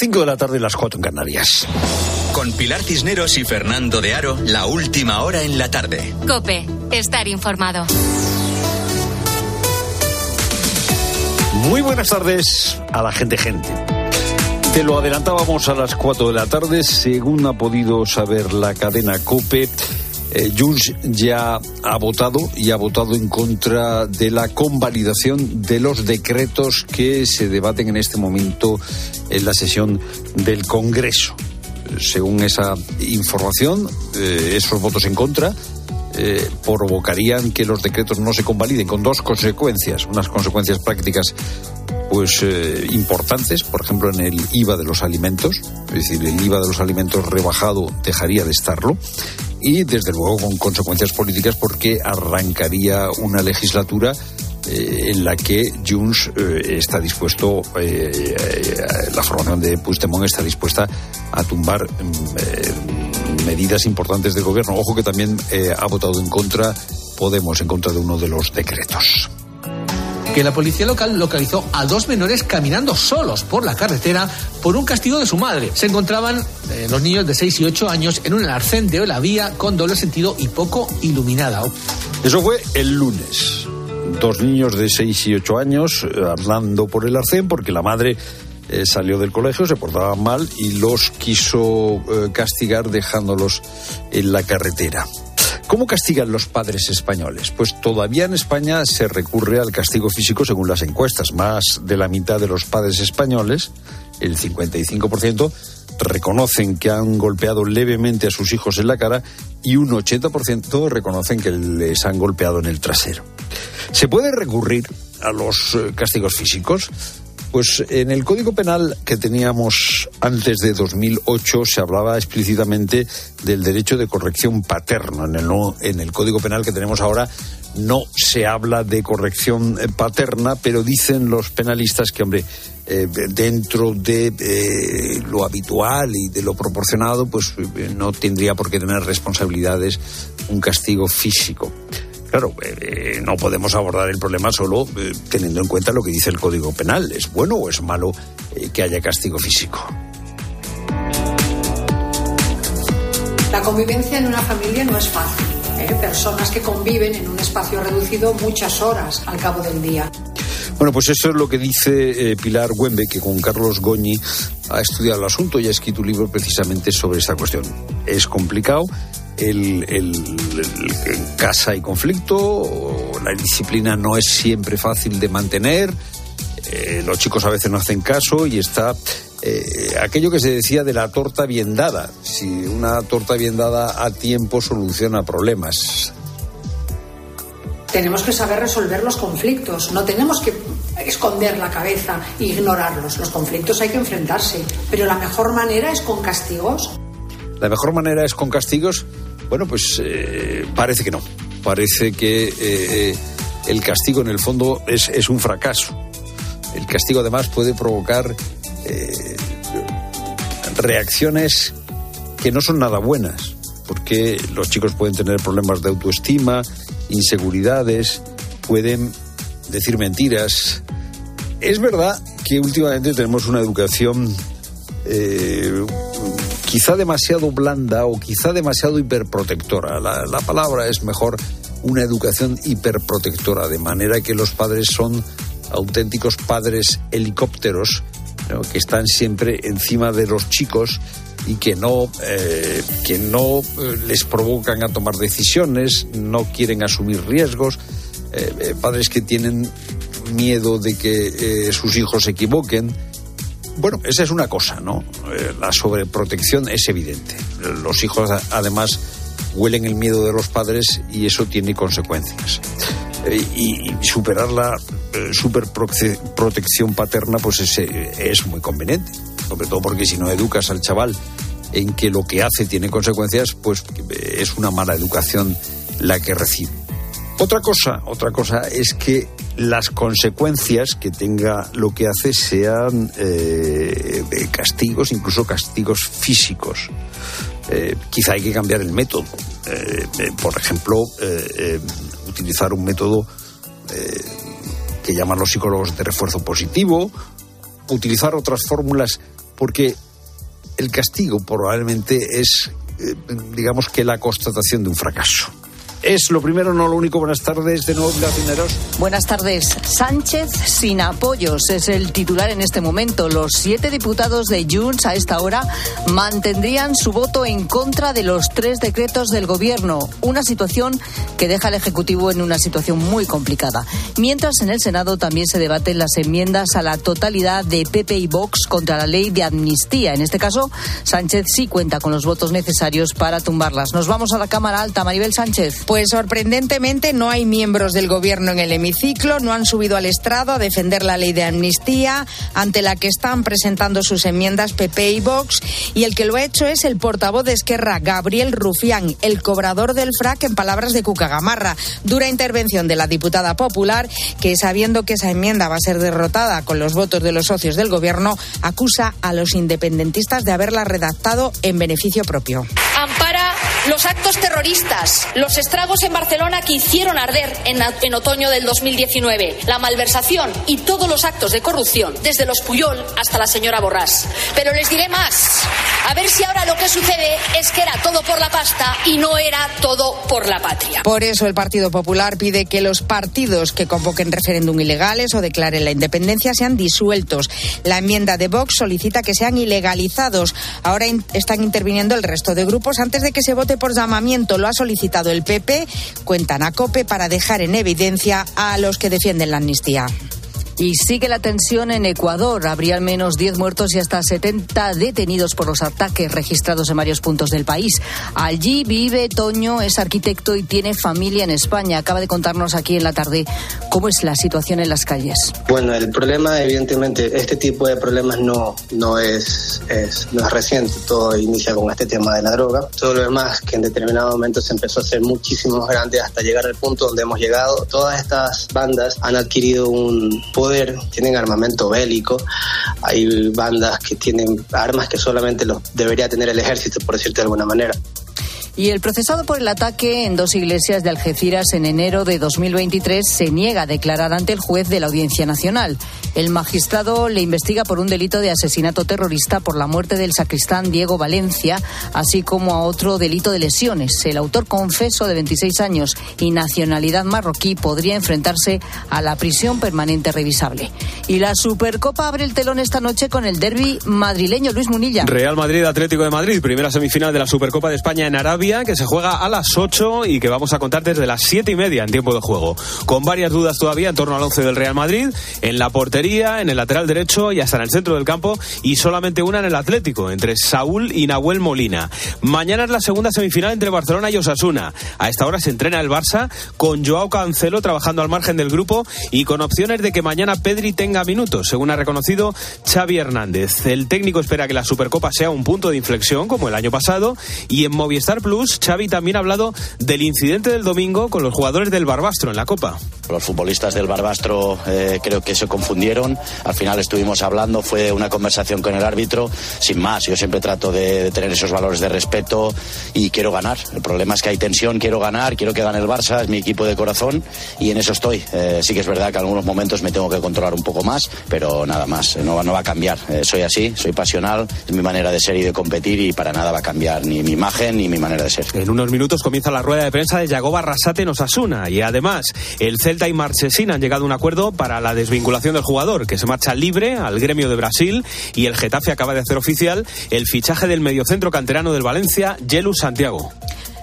5 de la tarde, las 4 en Canarias. Con Pilar Cisneros y Fernando de Aro, la última hora en la tarde. Cope, estar informado. Muy buenas tardes a la gente gente. Te lo adelantábamos a las 4 de la tarde, según ha podido saber la cadena COPE. Eh, Junts ya ha votado y ha votado en contra de la convalidación de los decretos que se debaten en este momento en la sesión del Congreso. Según esa información, eh, esos votos en contra eh, provocarían que los decretos no se convaliden con dos consecuencias, unas consecuencias prácticas pues eh, importantes, por ejemplo en el IVA de los alimentos, es decir, el IVA de los alimentos rebajado dejaría de estarlo y desde luego con consecuencias políticas porque arrancaría una legislatura eh, en la que Junts eh, está dispuesto, eh, la formación de Puigdemont está dispuesta a tumbar mm, medidas importantes del gobierno. Ojo que también ha votado en contra Podemos, en contra de uno de los decretos que la policía local localizó a dos menores caminando solos por la carretera por un castigo de su madre. Se encontraban los niños de 6 y 8 años en un arcén de la vía con doble sentido y poco iluminada. Eso fue el lunes dos niños de 6 y 8 años eh, andando por el arcén porque la madre eh, salió del colegio, se portaba mal y los quiso eh, castigar dejándolos en la carretera. ¿Cómo castigan los padres españoles? Pues todavía en España se recurre al castigo físico según las encuestas. Más de la mitad de los padres españoles, el 55%, reconocen que han golpeado levemente a sus hijos en la cara y un 80% reconocen que les han golpeado en el trasero. ¿Se puede recurrir a los eh, castigos físicos? Pues en el Código Penal que teníamos antes de 2008 se hablaba explícitamente del derecho de corrección paterno. En el, en el Código Penal que tenemos ahora no se habla de corrección eh, paterna, pero dicen los penalistas que, hombre, eh, dentro de lo habitual y de lo proporcionado, pues no tendría por qué tener responsabilidades un castigo físico. Claro, eh, no podemos abordar el problema solo eh, teniendo en cuenta lo que dice el Código Penal. ¿Es bueno o es malo eh, que haya castigo físico? La convivencia en una familia no es fácil. Personas que conviven en un espacio reducido muchas horas al cabo del día. Bueno, pues eso es lo que dice Pilar Güembe, que con Carlos Goñi ha estudiado el asunto y ha escrito un libro precisamente sobre esta cuestión. Es complicado, el, casa y conflicto, la disciplina no es siempre fácil de mantener, eh, los chicos a veces no hacen caso y está eh, aquello que se decía de la torta bien dada. Si una torta bien dada a tiempo soluciona problemas. Tenemos que saber resolver los conflictos, no tenemos que esconder la cabeza e ignorarlos. Los conflictos hay que enfrentarse, pero la mejor manera es con castigos. La mejor manera es con castigos. Bueno, pues eh, parece que no. Parece que eh, el castigo en el fondo es, es, un fracaso. El castigo además puede provocar eh, reacciones que no son nada buenas, porque los chicos pueden tener problemas de autoestima, inseguridades, pueden decir mentiras. Es verdad que últimamente tenemos una educación quizá demasiado blanda o quizá demasiado hiperprotectora. La, palabra es mejor una educación hiperprotectora, de manera que los padres son auténticos padres helicópteros que están siempre encima de los chicos y que no, eh, que no eh, les provocan a tomar decisiones, no quieren asumir riesgos, eh, padres que tienen miedo de que sus hijos se equivoquen, bueno, esa es una cosa, ¿no? Eh, la sobreprotección es evidente. Los hijos, además, huelen el miedo de los padres y eso tiene consecuencias. Eh, y, superar la eh, superprotección paterna, pues es, es muy conveniente. Sobre todo porque si no educas al chaval en que lo que hace tiene consecuencias, pues es una mala educación la que recibe. Otra cosa, otra cosa es que las consecuencias que tenga lo que hace sean eh, castigos, incluso castigos físicos. Eh, quizá hay que cambiar el método. Eh, por ejemplo, utilizar un método que llaman los psicólogos de refuerzo positivo, utilizar otras fórmulas porque el castigo probablemente es, eh, digamos que la constatación de un fracaso es lo primero, no lo único. Buenas tardes de nuevo, Gacineros. Buenas tardes. Sánchez sin apoyos es el titular en este momento. Los siete diputados de Junts a esta hora mantendrían su voto en contra de los tres decretos del Gobierno. Una situación que deja al Ejecutivo en una situación muy complicada. Mientras en el Senado también se debaten las enmiendas a la totalidad de PP y Vox contra la ley de amnistía. En este caso, Sánchez sí cuenta con los votos necesarios para tumbarlas. Nos vamos a la Cámara Alta. Maribel Sánchez. Pues sorprendentemente no hay miembros del gobierno en el hemiciclo, no han subido al estrado a defender la ley de amnistía, ante la que están presentando sus enmiendas PP y Vox, y el que lo ha hecho es el portavoz de Esquerra, Gabriel Rufián, el cobrador del FRAC en palabras de Cucagamarra. Dura intervención de la diputada popular, que sabiendo que esa enmienda va a ser derrotada con los votos de los socios del gobierno, acusa a los independentistas de haberla redactado en beneficio propio. Ampara los actos terroristas, los estragos en Barcelona que hicieron arder en, en, otoño del 2019, la malversación y todos los actos de corrupción, desde los Puyol hasta la señora Borrás. Pero les diré más. A ver si ahora lo que sucede es que era todo por la pasta y no era todo por la patria. Por eso el Partido Popular pide que los partidos que convoquen referéndum ilegales o declaren la independencia sean disueltos. La enmienda de Vox solicita que sean ilegalizados. Ahora están interviniendo el resto de grupos antes de que se vote por llamamiento. Lo ha solicitado el PP, cuentan a COPE para dejar en evidencia a los que defienden la amnistía. Y sigue la tensión en Ecuador. Habría al menos 10 muertos y hasta 70 detenidos por los ataques registrados en varios puntos del país. Allí vive Toño, es arquitecto y tiene familia en España. Acaba de contarnos aquí en la tarde cómo es la situación en las calles. Bueno, el problema, evidentemente, este tipo de problemas no, no, es, es, no es reciente. Todo inicia con este tema de la droga. Todo lo demás que en determinado momento se empezó a hacer muchísimo más grande hasta llegar al punto donde hemos llegado. Todas estas bandas han adquirido un poder tienen armamento bélico, hay bandas que tienen armas que solamente los debería tener el ejército, por decirte de alguna manera. Y el procesado por el ataque en dos iglesias de Algeciras en enero de 2023 se niega a declarar ante el juez de la Audiencia Nacional. El magistrado le investiga por un delito de asesinato terrorista por la muerte del sacristán Diego Valencia, así como a otro delito de lesiones. El autor confeso de 26 años y nacionalidad marroquí podría enfrentarse a la prisión permanente revisable. Y la Supercopa abre el telón esta noche con el derby madrileño Luis Munilla. Real Madrid Atlético de Madrid, primera semifinal de la Supercopa de España en Arabia que se juega a las 8 y que vamos a contar desde las 7 y media en tiempo de juego. Con varias dudas todavía en torno al 11 del Real Madrid, en la portería, en el lateral derecho y hasta en el centro del campo y solamente una en el Atlético, entre Saúl y Nahuel Molina. Mañana es la segunda semifinal entre Barcelona y Osasuna. A esta hora se entrena el Barça con Joao Cancelo trabajando al margen del grupo y con opciones de que mañana Pedri tenga minutos, según ha reconocido Xavi Hernández. El técnico espera que la Supercopa sea un punto de inflexión como el año pasado y en Movistar Plus Xavi también ha hablado del incidente del domingo con los jugadores del Barbastro en la Copa. Los futbolistas del Barbastro eh, creo que se confundieron. Al final estuvimos hablando, fue una conversación con el árbitro, sin más. Yo siempre trato de, de, tener esos valores de respeto y quiero ganar. El problema es que hay tensión, quiero ganar, quiero que gane el Barça, es mi equipo de corazón y en eso estoy. Eh, sí que es verdad que en algunos momentos me tengo que controlar un poco más, pero nada más, no, no va a cambiar. Eh, soy así, soy pasional, es mi manera de ser y de competir y para nada va a cambiar ni mi imagen ni mi manera de ser. En unos minutos comienza la rueda de prensa de Yagoba Arrasate en Osasuna y además el Celta y Marchesín han llegado a un acuerdo para la desvinculación del jugador que se marcha libre al gremio de Brasil y el Getafe acaba de hacer oficial el fichaje del mediocentro canterano del Valencia, Yelu Santiago.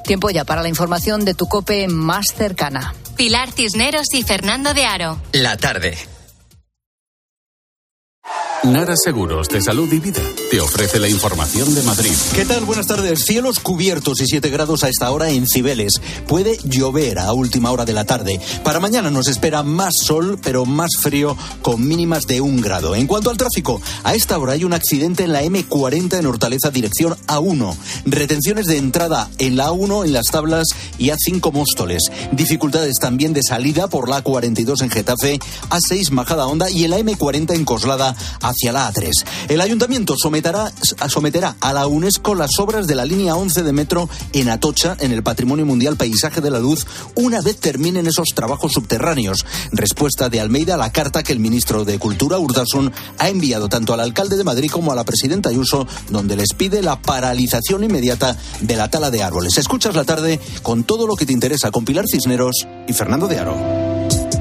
Tiempo ya para la información de tu cope más cercana. Pilar Cisneros y Fernando de Aro. La tarde. Nara Seguros de Salud y Vida te ofrece la información de Madrid. ¿Qué tal? Buenas tardes. Cielos cubiertos y 7 grados a esta hora en Cibeles. Puede llover a última hora de la tarde. Para mañana nos espera más sol, pero más frío, con mínimas de un grado. En cuanto al tráfico, a esta hora hay un accidente en la M40 en Hortaleza, dirección A1. Retenciones de entrada en la A1 en las tablas y A5 Móstoles. Dificultades también de salida por la A42 en Getafe, A6 Majada Honda y en la M40 en Coslada hacia la A3. El ayuntamiento somete someterá, someterá a la UNESCO las obras de la línea 11 de metro en Atocha, en el Patrimonio Mundial Paisaje de la Luz, una vez terminen esos trabajos subterráneos. Respuesta de Almeida a la carta que el ministro de Cultura, Urdasun, ha enviado tanto al alcalde de Madrid como a la presidenta Ayuso, donde les pide la paralización inmediata de la tala de árboles. Escuchas la tarde con todo lo que te interesa con Pilar Cisneros y Fernando de Aro.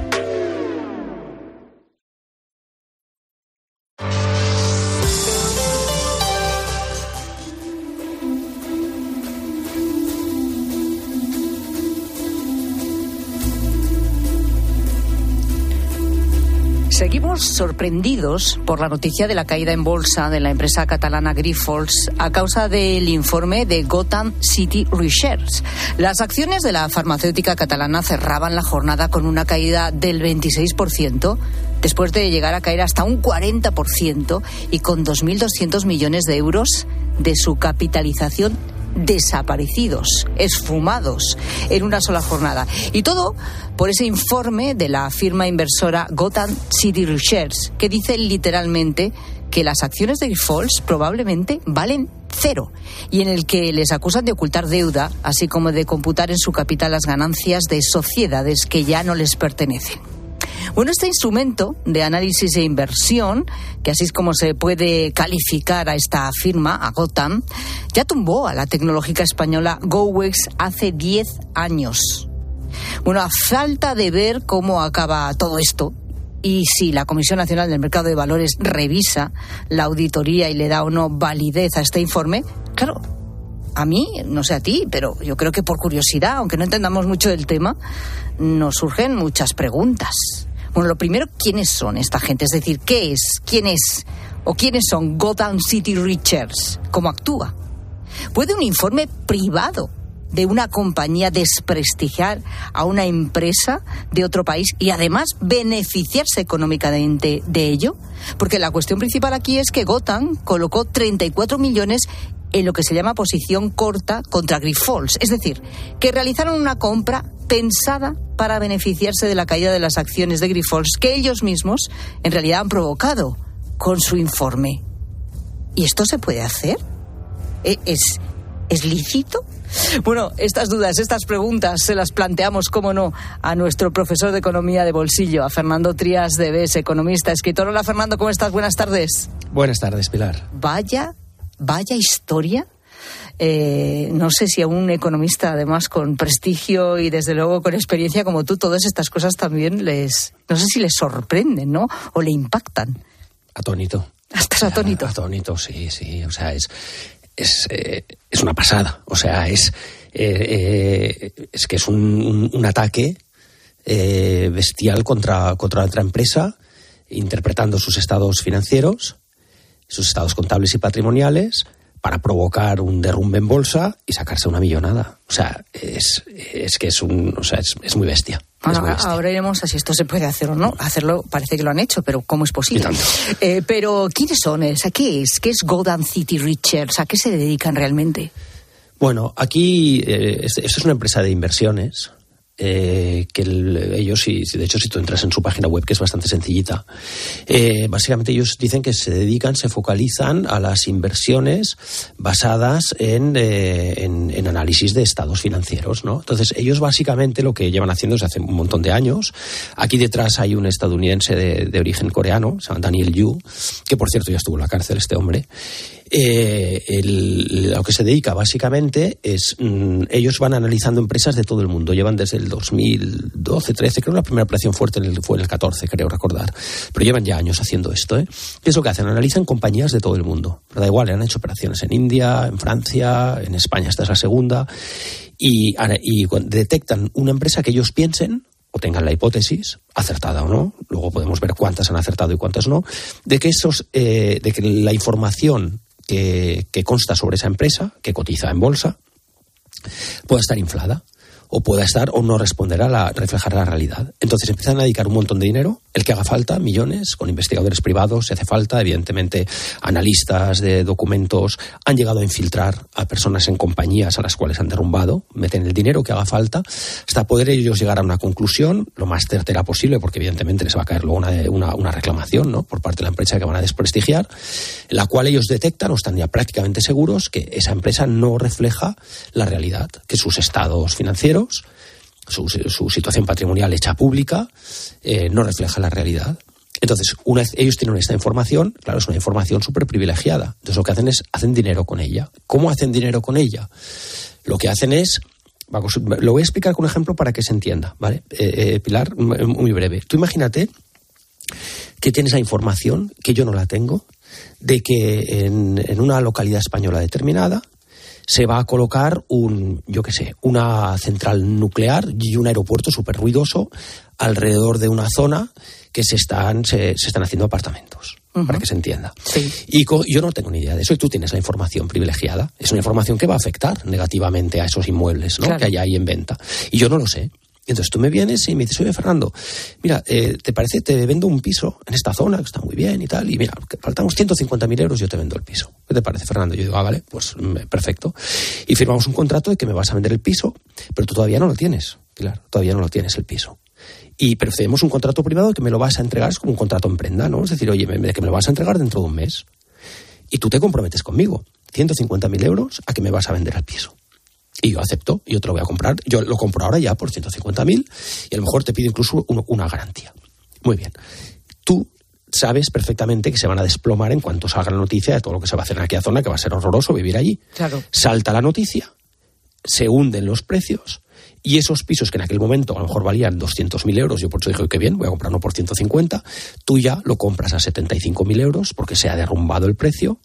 Sorprendidos por la noticia de la caída en bolsa de la empresa catalana Grifols a causa del informe de Gotham City Research. Las acciones de la farmacéutica catalana cerraban la jornada con una caída del 26%, después de llegar a caer hasta un 40% y con 2.200 millones de euros de su capitalización desaparecidos, esfumados en una sola jornada. Y todo por ese informe de la firma inversora Gotham City Research, que dice literalmente que las acciones de Grifols probablemente valen cero y en el que les acusan de ocultar deuda, así como de computar en su capital las ganancias de sociedades que ya no les pertenecen. Bueno, este instrumento de análisis e inversión, que así es como se puede calificar a esta firma, a Gotham, ya tumbó a la tecnológica española GoWex hace 10 años. Bueno, a falta de ver cómo acaba todo esto, y si la Comisión Nacional del Mercado de Valores revisa la auditoría y le da o no validez a este informe, claro, a mí, no sé a ti, pero yo creo que por curiosidad, aunque no entendamos mucho del tema, nos surgen muchas preguntas. Bueno, lo primero, ¿quiénes son esta gente? Es decir, ¿qué es? ¿Quién es? ¿O quiénes son Gotham City Richards? ¿Cómo actúa? ¿Puede un informe privado de una compañía desprestigiar a una empresa de otro país y además beneficiarse económicamente de ello? Porque la cuestión principal aquí es que Gotham colocó 34 millones en lo que se llama posición corta contra Grifols. Es decir, que realizaron una compra pensada para beneficiarse de la caída de las acciones de Grifols que ellos mismos en realidad han provocado con su informe. ¿Y esto se puede hacer? ¿E-, ¿Es, ¿Es lícito? Bueno, estas dudas, estas preguntas se las planteamos, cómo no, a nuestro profesor de Economía de Bolsillo, a Fernando Trías de BES, economista, escritor. Hola Fernando, ¿cómo estás? Buenas tardes. Buenas tardes, Pilar. Vaya vaya historia. Eh, no sé si a un economista, además, con prestigio y desde luego con experiencia como tú, todas estas cosas también les, no sé si les sorprenden, ¿no? O le impactan. Atónito. ¿Estás atónito? Atónito, sí, sí. O sea, es, es, eh, es una pasada. O sea, es, eh, es que es un, un ataque bestial contra, contra otra empresa, interpretando sus estados financieros sus estados contables y patrimoniales para provocar un derrumbe en bolsa y sacarse una millonada. O sea, es, es que es un, o sea, es, muy bestia. ahora iremos a si esto se puede hacer o no. Hacerlo parece que lo han hecho, pero ¿cómo es posible? Eh, pero ¿quiénes son? ¿A qué es? ¿Qué es Gotham City Richards? ¿A qué se dedican realmente? Bueno, aquí eh, esto es una empresa de inversiones eh, que ellos, si, de hecho, si tú entras en su página web, que es bastante sencillita, eh, básicamente ellos dicen que se dedican, se focalizan a las inversiones basadas en, eh, en, análisis de estados financieros, ¿no? Entonces, ellos básicamente lo que llevan haciendo desde hace un montón de años. Aquí detrás hay un estadounidense de, de origen coreano, se llama Daniel Yu, que por cierto ya estuvo en la cárcel este hombre, eh, el, lo que se dedica básicamente es, mm, ellos van analizando empresas de todo el mundo. Llevan desde el 2012, 13, creo que la primera operación fuerte fue en el 14, creo recordar. Pero llevan ya años haciendo esto. ¿eh? ¿Qué es lo que hacen? Analizan compañías de todo el mundo. Da igual, han hecho operaciones en India, en Francia, en España, esta es la segunda. Y, y detectan una empresa que ellos piensen o tengan la hipótesis, acertada o no, luego podemos ver cuántas han acertado y cuántas no, de que, esos, eh, de que la información que, consta sobre esa empresa, que cotiza en bolsa, pueda estar inflada o pueda estar o no responder a la, reflejar la realidad. Entonces empiezan a dedicar un montón de dinero, el que haga falta, millones, con investigadores privados, si hace falta, evidentemente, analistas de documentos han llegado a infiltrar a personas en compañías a las cuales han derrumbado, meten el dinero que haga falta, hasta poder ellos llegar a una conclusión lo más certera posible, porque evidentemente les va a caer luego una, una, una reclamación ¿no? por parte de la empresa que van a desprestigiar, la cual ellos detectan o están ya prácticamente seguros que esa empresa no refleja la realidad, que sus estados financieros, su, su situación patrimonial hecha pública, eh, no refleja la realidad. Entonces, una ellos tienen esta información, claro, es una información súper privilegiada. Entonces, lo que hacen es, hacen dinero con ella. ¿Cómo hacen dinero con ella? Lo que hacen es, vamos, lo voy a explicar con un ejemplo para que se entienda, ¿vale? Eh, eh, Pilar, muy breve. Tú imagínate que tienes la información, que yo no la tengo, de que en una localidad española determinada se va a colocar un, yo qué sé, una central nuclear y un aeropuerto súper ruidoso alrededor de una zona que se están, se, se están haciendo apartamentos. Para que se entienda. Sí. Y co- yo no tengo ni idea de eso y tú tienes la información privilegiada. Es una información que va a afectar negativamente a esos inmuebles ¿no? Claro. que hay ahí en venta. Y yo no lo sé. Entonces tú me vienes y me dices, oye Fernando, mira, eh, ¿te parece? Te vendo un piso en esta zona que está muy bien y tal. Y mira, faltamos 150.000 euros, yo te vendo el piso. ¿Qué te parece, Fernando? Yo digo, ah, vale, pues mm, perfecto. Y firmamos un contrato de que me vas a vender el piso, pero tú todavía no lo tienes, Pilar, todavía no lo tienes el piso. Y pero tenemos un contrato privado que me lo vas a entregar, es como un contrato en prenda, ¿no? Es decir, oye, me, que me lo vas a entregar dentro de un mes. Y tú te comprometes conmigo, 150.000 euros a que me vas a vender el piso. Y yo acepto, yo te lo voy a comprar. Yo lo compro ahora ya por 150.000 y a lo mejor te pido incluso una garantía. Muy bien. Tú sabes perfectamente que se van a desplomar en cuanto salga la noticia de todo lo que se va a hacer en aquella zona, que va a ser horroroso vivir allí. Claro. Salta la noticia, se hunden los precios y esos pisos que en aquel momento a lo mejor valían 200.000 euros, yo por eso dije que bien, voy a comprar uno por 150, tú ya lo compras a 75.000 euros porque se ha derrumbado el precio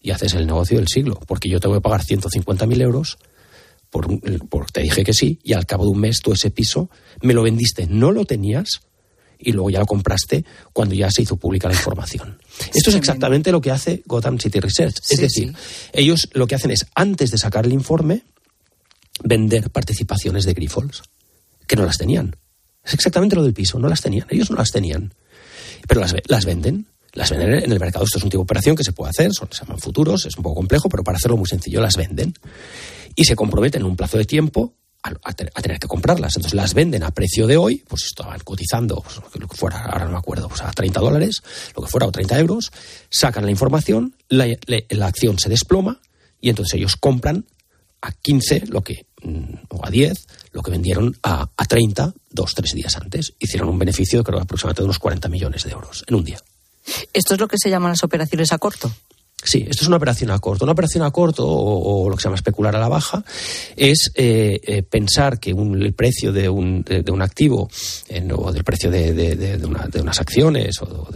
y haces el negocio del siglo, porque yo te voy a pagar 150.000 euros por, por- te dije que sí y al cabo de un mes tú ese piso me lo vendiste, no lo tenías y luego ya lo compraste cuando ya se hizo pública la información. Esto es exactamente lo que hace Gotham City Research. Es Sí, decir, ellos lo que hacen es, antes de sacar el informe, vender participaciones de Grifols, que no las tenían. Es exactamente lo del piso, no las tenían, ellos no las tenían. Pero las, las venden, las venden en el mercado. Esto es un tipo de operación que se puede hacer, son, se llaman futuros, es un poco complejo, pero para hacerlo muy sencillo, las venden. Y se comprometen en un plazo de tiempo a, a te- a tener que comprarlas. Entonces las venden a precio de hoy, pues estaban cotizando, pues, lo que fuera, ahora no me acuerdo, pues a 30 dólares, lo que fuera, o 30 euros, sacan la información, la, acción se desploma y entonces ellos compran a 15 lo que mm, o a 10 lo que vendieron a, a 30 dos tres días antes hicieron un beneficio de creo aproximadamente unos 40 millones de euros en un día Esto es lo que se llaman las operaciones a corto. Sí, esto es una operación a corto. Una operación a corto, o, o lo que se llama especular a la baja, es eh, eh, pensar que un- el precio de un, de, de un activo, en- o del precio de, de- una- de unas acciones, o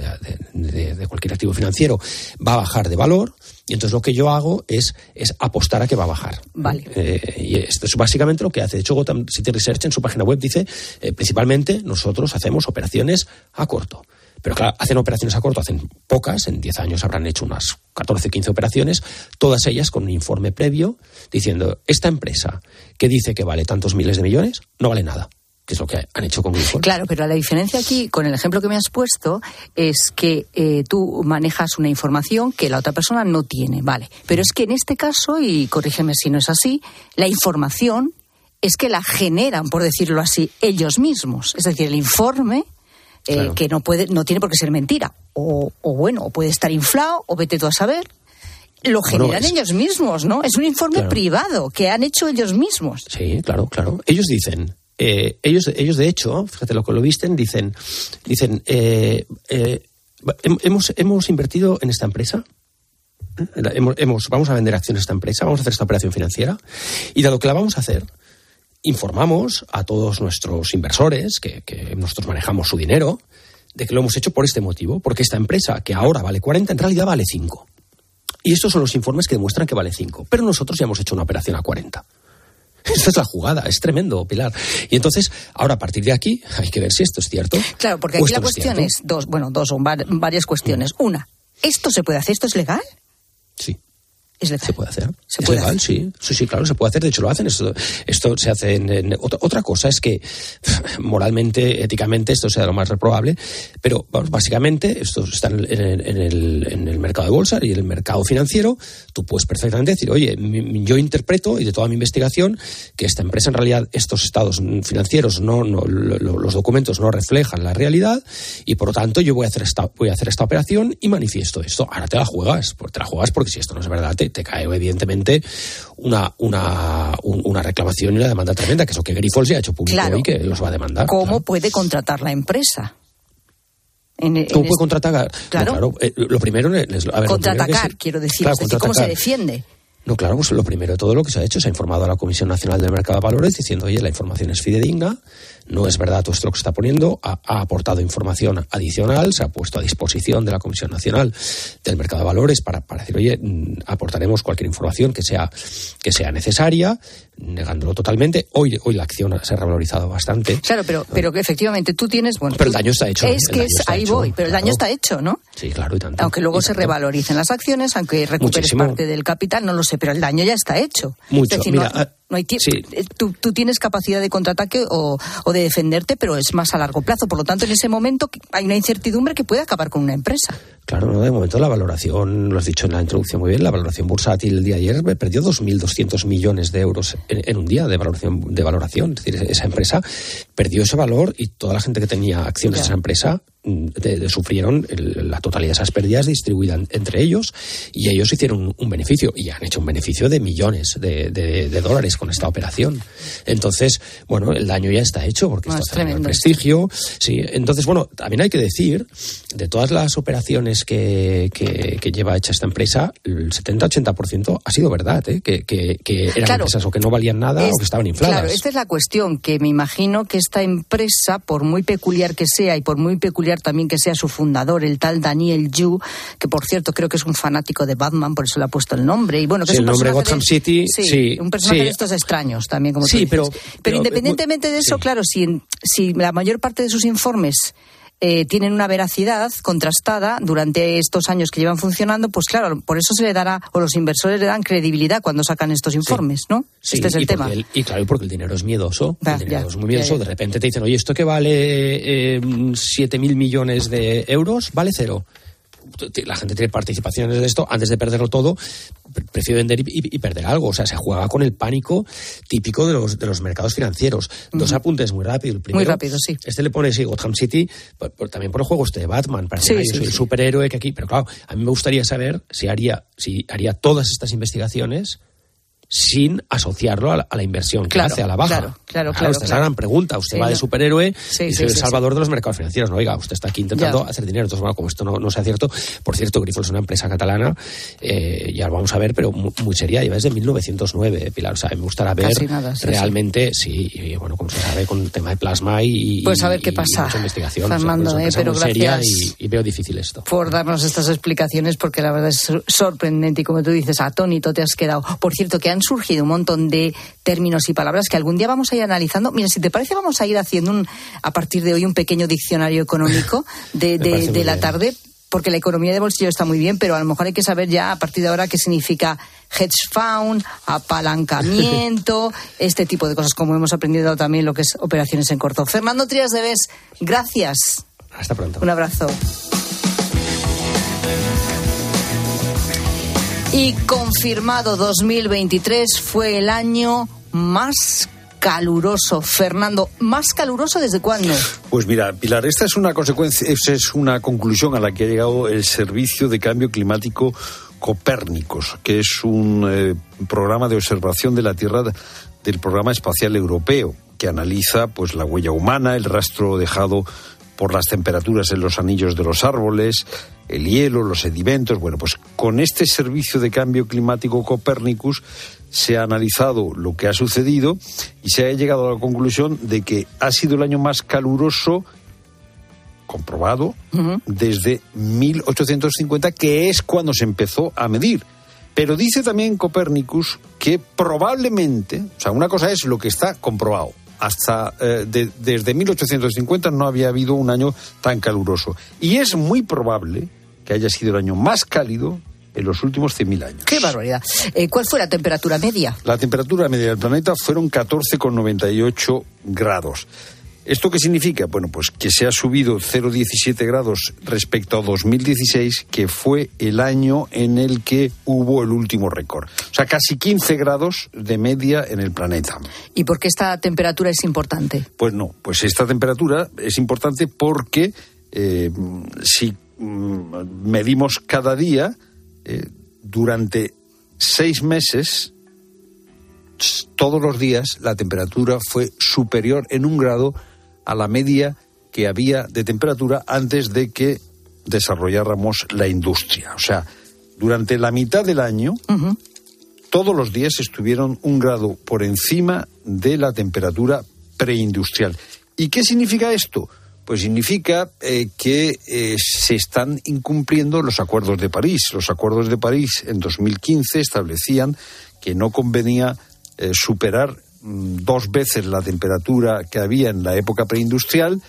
de, cualquier activo financiero, va a bajar de valor. Y entonces lo que yo hago es, es apostar a que va a bajar. Vale. Eh, y esto es básicamente lo que hace. De hecho, Gotham City Research en su página web dice, eh, principalmente nosotros hacemos operaciones a corto. Pero claro, hacen operaciones a corto, hacen pocas, en 10 años habrán hecho unas 14, 15 operaciones, todas ellas con un informe previo diciendo, esta empresa que dice que vale tantos miles de millones, no vale nada, que es lo que han hecho con Grifols. Claro, pero la diferencia aquí, con el ejemplo que me has puesto, es que eh, tú manejas una información que la otra persona no tiene, vale. Pero es que en este caso, y corrígeme si no es así, la información es que la generan, por decirlo así, ellos mismos. Es decir, el informe, eh, Claro. que no, puede, no tiene por qué ser mentira, o, o bueno, puede estar inflado, o vete tú a saber. Lo generan es- ellos mismos, ¿no? Es un informe Claro. privado que han hecho ellos mismos. Sí, claro, claro. Ellos dicen, eh, ellos, ellos de hecho, fíjate lo que lo visten, dicen, dicen, eh, eh, hem- hemos, hemos invertido en esta empresa. ¿eh? Hemos- hemos- vamos a vender acciones a esta empresa, vamos a hacer esta operación financiera y dado que la vamos a hacer, informamos a todos nuestros inversores, que, que nosotros manejamos su dinero, de que lo hemos hecho por este motivo, porque esta empresa, que ahora vale 40, en realidad vale 5. Y estos son los informes que demuestran que vale 5. Pero nosotros ya hemos hecho una operación a 40. Esta es la jugada, es tremendo, Pilar. Y entonces, ahora a partir de aquí, hay que ver si esto es cierto. Claro, porque aquí la no es cuestión es dos, bueno, dos o va- varias cuestiones. Una, ¿esto se puede hacer? ¿Esto es legal? Sí. Es legal. Se puede hacer. Se es puede legal, hacer. sí. Sí, sí, claro, se puede hacer. De hecho, lo hacen. Esto, esto se hace en, en- otra, otra cosa es que moralmente, éticamente, esto sea lo más reprobable. Pero vamos, básicamente, esto está en, el- en el, en el mercado de bolsa y en el mercado financiero. Tú puedes perfectamente decir, oye, mi- yo interpreto y de toda mi investigación que esta empresa en realidad, estos estados financieros, no, no lo- lo- los documentos no reflejan la realidad y por lo tanto yo voy a hacer esta, voy a hacer esta operación y manifiesto esto. Ahora te la juegas, pues te la juegas porque si esto no es verdad, te, te cae evidentemente una, una, un- una reclamación y una demanda tremenda, que eso que Grifols ya ha hecho público Claro. hoy que los va a demandar. ¿Cómo puede contratar la empresa? En- en ¿Cómo puede este- contraatacar? No, Claro. claro, eh, lo primero es... a ver, contraatacar, se- quiero decir. Claro, es decir, ¿cómo se defiende? No, claro, pues lo primero de todo lo que se ha hecho, se ha informado a la Comisión Nacional del Mercado de Valores diciendo, oye, la información es fidedigna, no es verdad todo esto lo que se está poniendo, ha, ha aportado información adicional, se ha puesto a disposición de la Comisión Nacional del Mercado de Valores para, para decir, oye, mm, aportaremos cualquier información que sea, que sea necesaria, negándolo totalmente. Hoy, hoy la acción se ha revalorizado bastante. Claro, pero, pero que efectivamente tú tienes. Bueno, Pero el daño está hecho, Es que es, ahí hecho, voy, pero el daño está hecho, ¿no? Sí, claro, y tanto. Aunque luego se revaloricen las acciones, aunque recuperes Muchísimo. parte del capital, no lo sé, pero el daño ya está hecho. Mucho. Es decir, Mira, no, no hay tie- sí. eh, tú, tú tienes capacidad de contraataque o, o de defenderte, pero es más a largo plazo. Por lo tanto, en ese momento hay una incertidumbre que puede acabar con una empresa. Claro, no, de momento la valoración, lo has dicho en la introducción muy bien, la valoración bursátil el día de ayer perdió 2.200 millones de euros en, en un día de valoración, de valoración. Es decir, esa empresa perdió ese valor y toda la gente que tenía acciones de esa empresa de- de- sufrieron el- la totalidad de esas pérdidas distribuidas entre ellos y ellos hicieron un, un beneficio y han hecho un beneficio de millones de, de- de dólares con esta operación. Entonces, bueno, el daño ya está hecho porque No, esto es hace daño al tremendo. prestigio. Sí, entonces, bueno, también hay que decir, de todas las operaciones que, que- que lleva hecha esta empresa, el 70-80% ha sido verdad, ¿eh? que, que- que eran Claro. empresas o que no valían nada Es- o que estaban infladas. Claro, esta es la cuestión, que me imagino que esta empresa, por muy peculiar que sea y por muy peculiar también que sea su fundador, el tal Daniel Yu, que por cierto creo que es un fanático de Batman, por eso le ha puesto el nombre, y bueno, que Sí, es un el nombre Gotham de- City, sí, un personaje sí. de estos extraños también, como tú Sí, dices. pero- pero, pero, independientemente de eso, sí. claro, si, si la mayor parte de sus informes eh, tienen una veracidad contrastada durante estos años que llevan funcionando, pues claro, por eso se le dará, o los inversores le dan credibilidad cuando sacan estos informes, ¿no? Sí, este es el y tema. el- y claro, porque el dinero es miedoso. El dinero ya, es muy miedoso. ya, ya. De repente te dicen, oye, esto que vale eh, 7.000 millones de euros, vale cero. La gente tiene participaciones de esto, antes de perderlo todo, pre- prefiere vender y, y- y perder algo. O sea, se juega con el pánico típico de los, de los mercados financieros. Dos apuntes muy rápido. El primero, rápido, sí. Este le pone, sí, Gotham City, por- por- también por el juego este de Batman. Para Sí, "Ay, yo soy el superhéroe que aquí. Pero claro, a mí me gustaría saber si haría, si haría todas estas investigaciones sin asociarlo a la, a la inversión que Claro, hace a la baja. claro, claro, claro, esta es claro. la gran pregunta. Usted Sí, va de superhéroe Sí, y sí, soy el sí, salvador de los mercados financieros. No, oiga, usted está aquí intentando Ya. hacer dinero. Entonces, bueno, como esto no, no sea cierto, por cierto, Grifols es una empresa catalana, eh, ya lo vamos a ver, pero mu- muy, seria, lleva desde 1909, Pilar. O sea, me gustará ver nada, realmente, sí. y bueno, como se sabe con el tema de plasma y, Pues a ver qué pasa, mucha investigación. Fernando, o sea, eh, pero muy seria gracias. y, y veo difícil esto. por darnos estas explicaciones porque la verdad es sorprendente y como tú dices, atónito te has quedado. Por cierto, que han surgido un montón de términos y palabras que algún día vamos a ir analizando. Mira, si te parece, vamos a ir haciendo un, a partir de hoy un pequeño diccionario económico de, la bien. tarde. Porque la economía de bolsillo está muy bien, pero a lo mejor hay que saber ya a partir de ahora qué significa hedge fund, apalancamiento, este tipo de cosas, como hemos aprendido también lo que es operaciones en corto. Fernando Trías de Bes, gracias. Hasta pronto. Un abrazo. Y confirmado 2023 fue el año más caluroso. Fernando, ¿más caluroso desde cuándo? Pues mira, Pilar, esta es una consecuencia, esa es una conclusión a la que ha llegado el Servicio de Cambio Climático Copérnicos, que es un eh, programa de observación de la Tierra del Programa Espacial Europeo, que analiza pues la huella humana, el rastro dejado por las temperaturas en los anillos de los árboles, el hielo, los sedimentos. Bueno, pues con este servicio de cambio climático Copérnicus se ha analizado lo que ha sucedido y se ha llegado a la conclusión de que ha sido el año más caluroso comprobado desde 1850, que es cuando se empezó a medir. Pero dice también Copérnicus que probablemente, o sea, una cosa es lo que está comprobado, hasta eh, de- desde 1850 no había habido un año tan caluroso. Y es muy probable que haya sido el año más cálido en los últimos 100.000 años. Qué barbaridad. Eh, ¿Cuál fue la temperatura media? La temperatura media del planeta fueron 14,98 grados. ¿Esto qué significa? Bueno, pues que se ha subido 0,17 grados respecto a 2016, que fue el año en el que hubo el último récord. O sea, casi 15 grados de media en el planeta. ¿Y por qué esta temperatura es importante? Pues no, pues esta temperatura es importante porque eh, si mm, medimos cada día, eh, durante seis meses, todos los días la temperatura fue superior en un grado a la media que había de temperatura antes de que desarrolláramos la industria. O sea, durante la mitad del año, todos los días estuvieron un grado por encima de la temperatura preindustrial. ¿Y qué significa esto? Pues significa eh, que eh, se están incumpliendo los acuerdos de París. Los acuerdos de París en 2015 establecían que no convenía eh, superar mm, dos veces la temperatura que había en la época preindustrial,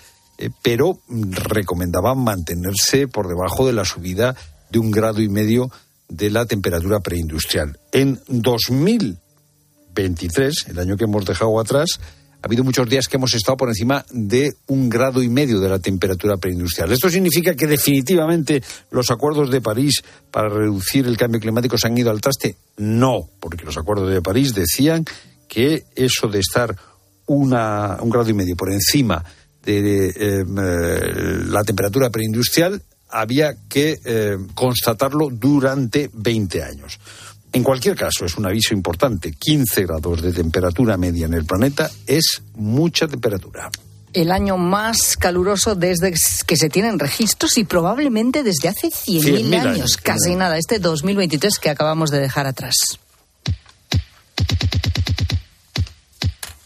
pero mm, recomendaban mantenerse por debajo de la subida de un grado y medio de la temperatura preindustrial. En 2023, el año que hemos dejado atrás, ha habido muchos días que hemos estado por encima de un grado y medio de la temperatura preindustrial. ¿Esto significa que definitivamente los acuerdos de París para reducir el cambio climático se han ido al traste? No, porque los acuerdos de París decían que eso de estar una, un grado y medio por encima de eh, la temperatura preindustrial había que eh, constatarlo durante 20 años. En cualquier caso, es un aviso importante. 15 grados de temperatura media en el planeta es mucha temperatura. El año más caluroso desde que se tienen registros y probablemente desde hace 100.000 años. años. Casi nada, este 2023 que acabamos de dejar atrás.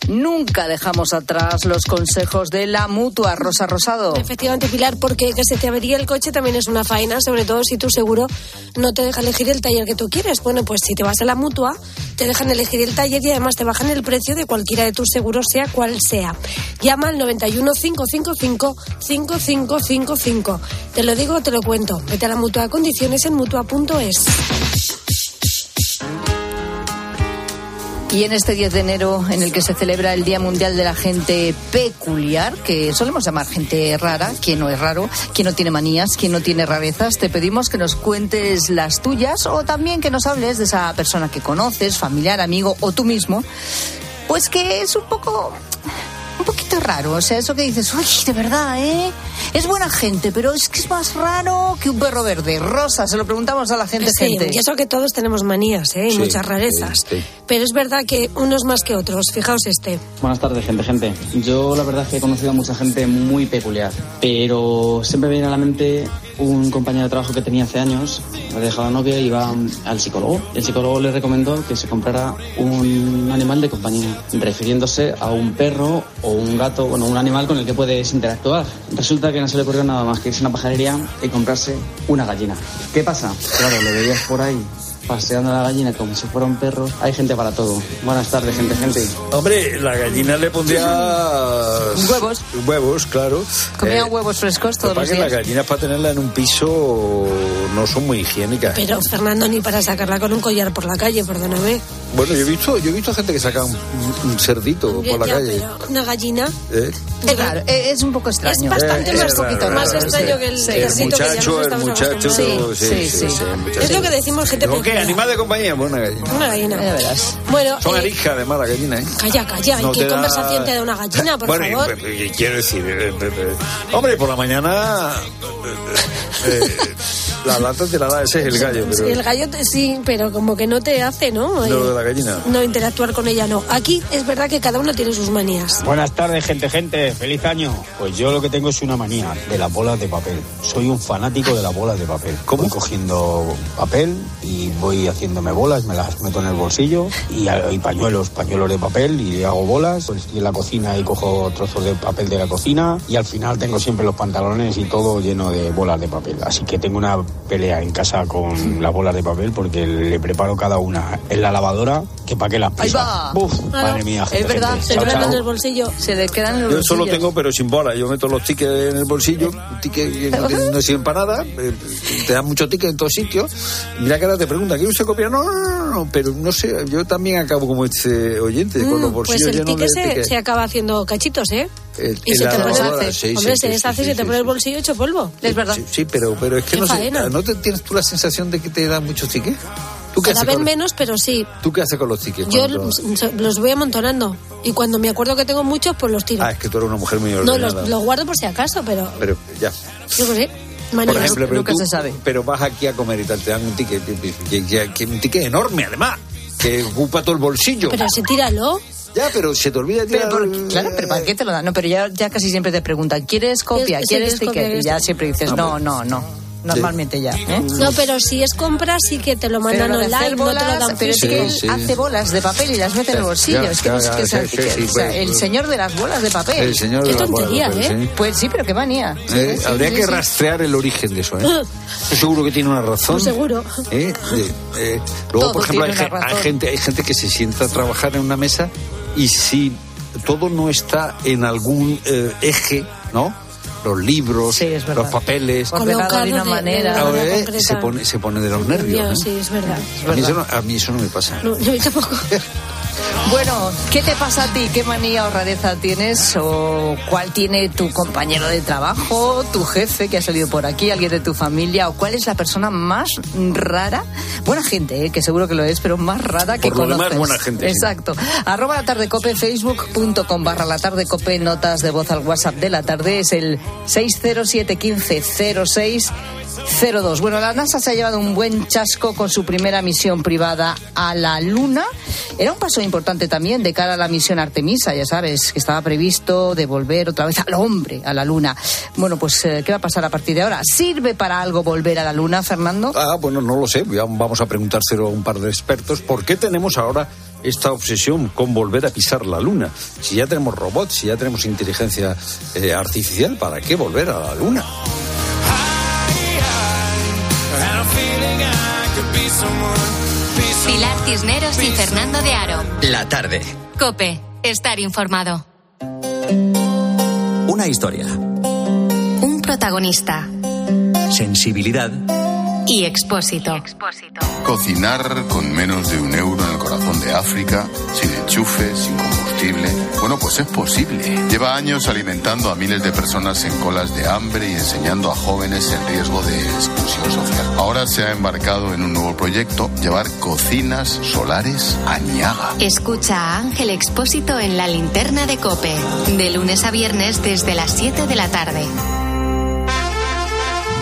Nunca dejamos atrás los consejos de la mutua, Rosa Rosado. Efectivamente, Pilar, porque que se te avería el coche también es una faena, sobre todo si tu seguro no te deja elegir el taller que tú quieres. Bueno, pues si te vas a la mutua, te dejan elegir el taller y además te bajan el precio de cualquiera de tus seguros, sea cual sea. Llama al 91 555 5555. Te lo digo, te lo cuento. Vete a la mutua condiciones en mutua.es. Y en este 10 de enero, en el que se celebra el Día Mundial de la Gente Peculiar, que solemos llamar gente rara, quien no es raro, quien no tiene manías, quien no tiene rarezas, te pedimos que nos cuentes las tuyas o también que nos hables de esa persona que conoces, familiar, amigo o tú mismo, pues que es un poco un poquito raro. O sea, eso que dices, uy, de verdad, ¿eh? Es buena gente, pero es que es más raro que un perro verde. Rosa, se lo preguntamos a la gente. Sí, gente. y eso que todos tenemos manías, ¿eh? Y muchas rarezas. Pero es verdad que unos más que otros. Fijaos este. Buenas tardes, gente, gente. Yo la verdad es que he conocido a mucha gente muy peculiar, pero siempre me viene a la mente un compañero de trabajo que tenía hace años, le dejaba novia y iba al psicólogo. El psicólogo le recomendó que se comprara un animal de compañía, refiriéndose a un perro o un gato, bueno, un animal con el que puedes interactuar. Resulta que no se le ocurrió nada más que irse a una pajarería y comprarse una gallina. ¿Qué pasa? Claro, le veías por ahí paseando a la gallina como si fuera un perro. Hay gente para todo. Buenas tardes, gente, gente. Hombre, la gallina le pondría... Huevos. Huevos, claro. Comía eh, huevos frescos todos los días. que las gallinas para tenerla en un piso no son muy higiénicas. Pero, Fernando, ni para sacarla con un collar por la calle, perdóname. Bueno, yo he visto, yo he visto gente que saca un, cerdito por la calle. Pero una gallina... ¿Eh? Es raro, es un poco extraño. Es bastante Eh, más, es raro, más raro, extraño sí. que el Sí, cerdito el que ya muchacho, nos el muchacho, sí, sí, sí, sí, el muchacho. Es lo que decimos gente ¿Pero qué? ¿Animal de compañía? Pues una gallina. Una gallina. Ya verás. Bueno, Son eh, arijas, además, la gallina, ¿eh? calla, calla. No ¿Y qué da- conversación te da una gallina, por bueno, favor? y- y quiero decir, eh, eh, eh, hombre, por la mañana eh, eh, la lata te la da, ese es el gallo, Sí, pero el gallo sí, pero como que no te hace, ¿no? Eh, lo de la gallina. No, interactuar con ella no. Aquí es verdad que cada uno tiene sus manías. Buenas tardes, gente, gente. Feliz año. Pues yo lo que tengo es una manía de las bolas de papel. Soy un fanático de las bolas de papel. Voy cogiendo papel y voy haciéndome bolas, me las meto en el bolsillo y, y pañuelos, pañuelos de papel y hago bolas. Pues estoy en la cocina y cojo trozos de papel de la cocina y al final tengo siempre los pantalones y todo lleno de bolas de papel. Así que tengo una pelea en casa con las bolas de papel porque le preparo cada una en la lavadora que para qué las Ahí pisa. va. Uf, Claro. madre mía. Es verdad, gente. se Chao, quedan en el bolsillo. Se le quedan en los Yo solo tengo, pero sin bola. Yo meto los tickets en el bolsillo, un ticket que no, sirven para nada. eh, Te dan muchos tickets en todos sitios. Mira que ahora te preguntan, ¿quiere usted copiar? No, no, no, no, pero no sé, yo también acabo como este oyente, con los Mm, pues bolsillos el llenos ticket de se, tickets. se acaba haciendo cachitos, ¿eh? El- Y se te pone lavadora, sí, Hombre, sí, se sí, deshace sí, y se te pone sí. el bolsillo hecho polvo. Es verdad. Sí, sí, pero, pero es que Qué no sé. ¿no te tienes tú la sensación de que te dan muchos tickets? ¿Tú qué, Cada haces vez con, menos, pero sí. ¿Tú qué haces con los tickets? Yo cuando- los, los voy amontonando. Y cuando me acuerdo que tengo muchos, pues los tiro. Ah, es que tú eres una mujer muy no, ordenada. los, los guardo por si acaso, pero Pero ya. yo qué sé. Por ejemplo, pero tú, pero vas aquí a comer y tal, te dan un ticket, que, que- que- que- un ticket enorme además, que ocupa todo el bolsillo. Pero se tíralo. Ya, pero se te olvida Pero tirar... por- claro, pero ¿para qué te lo dan? No, pero ya, ya casi siempre te preguntan, ¿quieres copia? Sí, ¿Quieres ticket? Y ya ¿Quieres- siempre dices, no, no, no. Normalmente ya. ¿eh? No, pero si es compra, sí que te lo mandan Pero online, hacer no te lo bolas, dan pero es físico. que él Sí, sí. hace bolas de papel y las mete en el bolsillo. es que no sé qué es el- sí, sí, pues, el pues. señor de las bolas de papel. El señor de Qué las bolas de tontería, papel, ¿eh? sí. Pues sí, pero qué manía. Eh, Sí, habría sí, que sí. rastrear el origen de eso, ¿eh? Estoy seguro que tiene una razón. Pues seguro. ¿eh? Eh, eh, Todo luego, por ejemplo, hay, hay gente, hay gente que se sienta a trabajar en una mesa y si todo no está en algún eh, eje, ¿no? Los libros, los papeles, Ordenado de una manera. Ah, eh, concreta. se, pone, se pone de los nervios. ¿no? Sí, es verdad. A, mí eso no, a mí eso no me pasa. No, yo tampoco. Bueno, ¿qué te pasa a ti? ¿Qué manía o rareza tienes? ¿O cuál tiene tu compañero de trabajo, tu jefe que ha salido por aquí, alguien de tu familia? ¿O cuál es la persona más rara? Buena gente, ¿eh? que seguro que lo es, pero más rara que Por lo demás, conoces. buena gente, sí. Exacto. Arroba la tarde cope, facebook.com barra la tarde cope, notas de voz al WhatsApp de la tarde. Es el 6071506. 02. Bueno, la NASA se ha llevado un buen chasco con su primera misión privada a la Luna. Era un paso importante también de cara a la misión Artemisa, ya sabes, que estaba previsto devolver otra vez al hombre a la Luna. Bueno, pues, eh, ¿qué va a pasar a partir de ahora? ¿Sirve para algo volver a la Luna, Fernando? Ah, bueno, no lo sé. Vamos a preguntárselo a un par de expertos. ¿Por qué tenemos ahora esta obsesión con volver a pisar la luna? Si ya tenemos robots, si ya tenemos inteligencia eh, artificial, ¿para qué volver a la luna? Pilar Cisneros y Fernando de Aro. La tarde. Cope, estar informado. Una historia. Un protagonista Sensibilidad. y expósito. Cocinar con menos de un euro corazón de África, sin enchufe, sin combustible. Bueno, pues es posible. Lleva años alimentando a miles de personas en colas de hambre y enseñando a jóvenes en riesgo de exclusión social. Ahora se ha embarcado en un nuevo proyecto, llevar cocinas solares a Niaga. Escucha a Ángel Expósito en la linterna de Cope, de lunes a viernes desde las 7 de la tarde.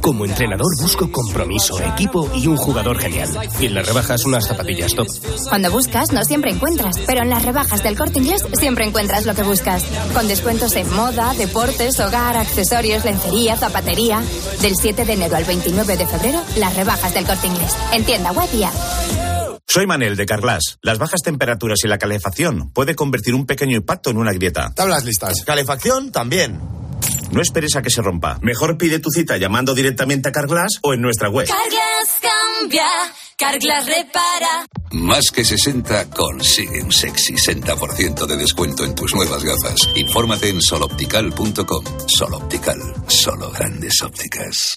Como entrenador busco compromiso, equipo y un jugador genial. Y en las rebajas unas zapatillas top. Cuando buscas, no siempre encuentras, pero en las rebajas del corte inglés siempre encuentras lo que buscas. Con descuentos en moda, deportes, hogar, accesorios, lencería, zapatería. Del 7 de enero al 29 de febrero, las rebajas del corte inglés. En tienda web y. Soy Manel de Carglass. Las bajas temperaturas y la calefacción puede convertir un pequeño impacto en una grieta. Tablas listas. Calefacción también. No esperes a que se rompa. Mejor pide tu cita llamando directamente a Carglass o en nuestra web. Carglass cambia, Carglass repara. Más que 60 consigue un sexy 60% de descuento en tus nuevas gafas. Infórmate en soloptical.com. Soloptical, solo grandes ópticas.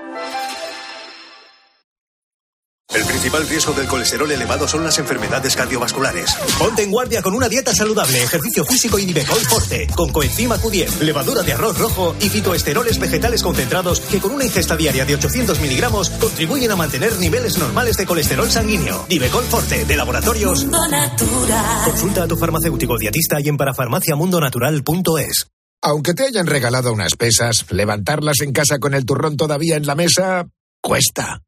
El principal riesgo del colesterol elevado son las enfermedades cardiovasculares. Ponte en guardia con una dieta saludable, ejercicio físico y Nivecol Forte, con coenzima Q10, levadura de arroz rojo y fitoesteroles vegetales concentrados que con una ingesta diaria de 800 miligramos contribuyen a mantener niveles normales de colesterol sanguíneo. Nivecol Forte, de laboratorios. Consulta a tu farmacéutico dietista y en parafarmaciamundonatural.es. Aunque te hayan regalado unas pesas, levantarlas en casa con el turrón todavía en la mesa cuesta.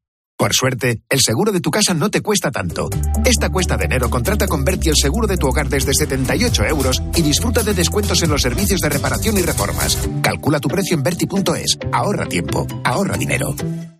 Por suerte, el seguro de tu casa no te cuesta tanto. Esta cuesta de enero contrata con Berti el seguro de tu hogar desde 78 euros y disfruta de descuentos en los servicios de reparación y reformas. Calcula tu precio en Berti.es. Ahorra tiempo, ahorra dinero.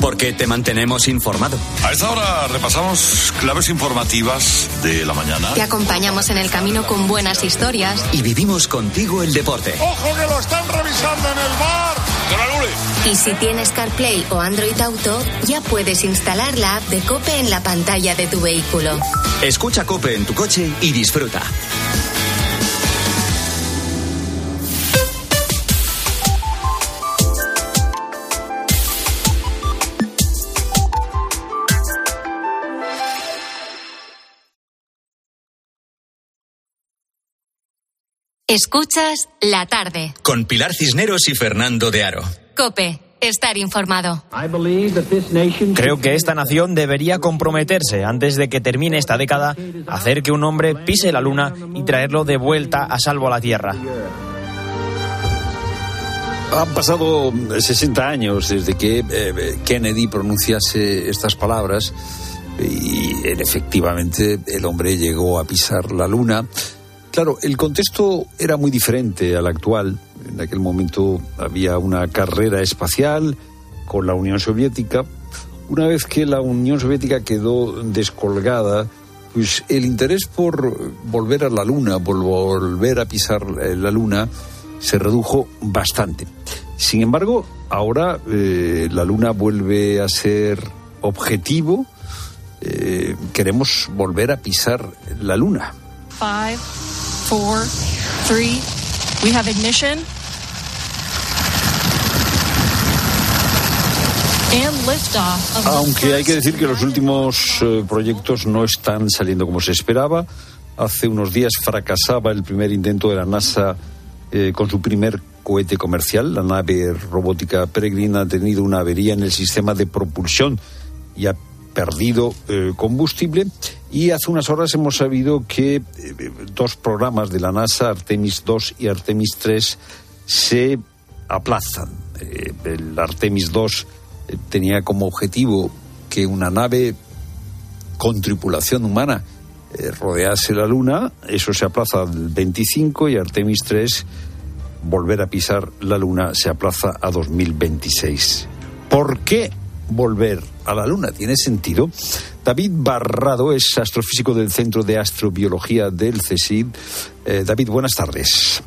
Porque te mantenemos informado. A esta hora repasamos claves informativas de la mañana. Te acompañamos en el camino con buenas historias. Y vivimos contigo el deporte. ¡Ojo que lo están revisando en el bar! Y si tienes CarPlay o Android Auto, ya puedes instalar la app de Cope en la pantalla de tu vehículo. Escucha Cope en tu coche y disfruta. Escuchas la tarde. Con Pilar Cisneros y Fernando de Aro. Cope, estar informado. Creo que esta nación debería comprometerse, antes de que termine esta década, a hacer que un hombre pise la luna y traerlo de vuelta a salvo a la Tierra. Han pasado 60 años desde que eh, Kennedy pronunciase estas palabras y efectivamente el hombre llegó a pisar la luna. Claro, el contexto era muy diferente al actual. En aquel momento había una carrera espacial con la Unión Soviética. Una vez que la Unión Soviética quedó descolgada, pues el interés por volver a la Luna, por volver a pisar la Luna, se redujo bastante. Sin embargo, ahora eh, la Luna vuelve a ser objetivo. Eh, queremos volver a pisar la Luna. Five, four, three. We have ignition. And liftoff of the Aunque hay que decir que los últimos eh, proyectos no están saliendo como se esperaba. Hace unos días fracasaba el primer intento de la NASA eh, con su primer cohete comercial. La nave robótica Peregrine ha tenido una avería en el sistema de propulsión y ha perdido eh, combustible. Y hace unas horas hemos sabido que eh, dos programas de la NASA, Artemis 2 y Artemis 3, se aplazan. Eh, el Artemis 2 eh, tenía como objetivo que una nave con tripulación humana rodease la Luna, eso se aplaza al 25 y Artemis 3 volver a pisar la Luna se aplaza a 2026. ¿Por qué volver a la Luna? ¿Tiene sentido? David Barrado es astrofísico del Centro de Astrobiología del CSIC. Eh, David, buenas tardes.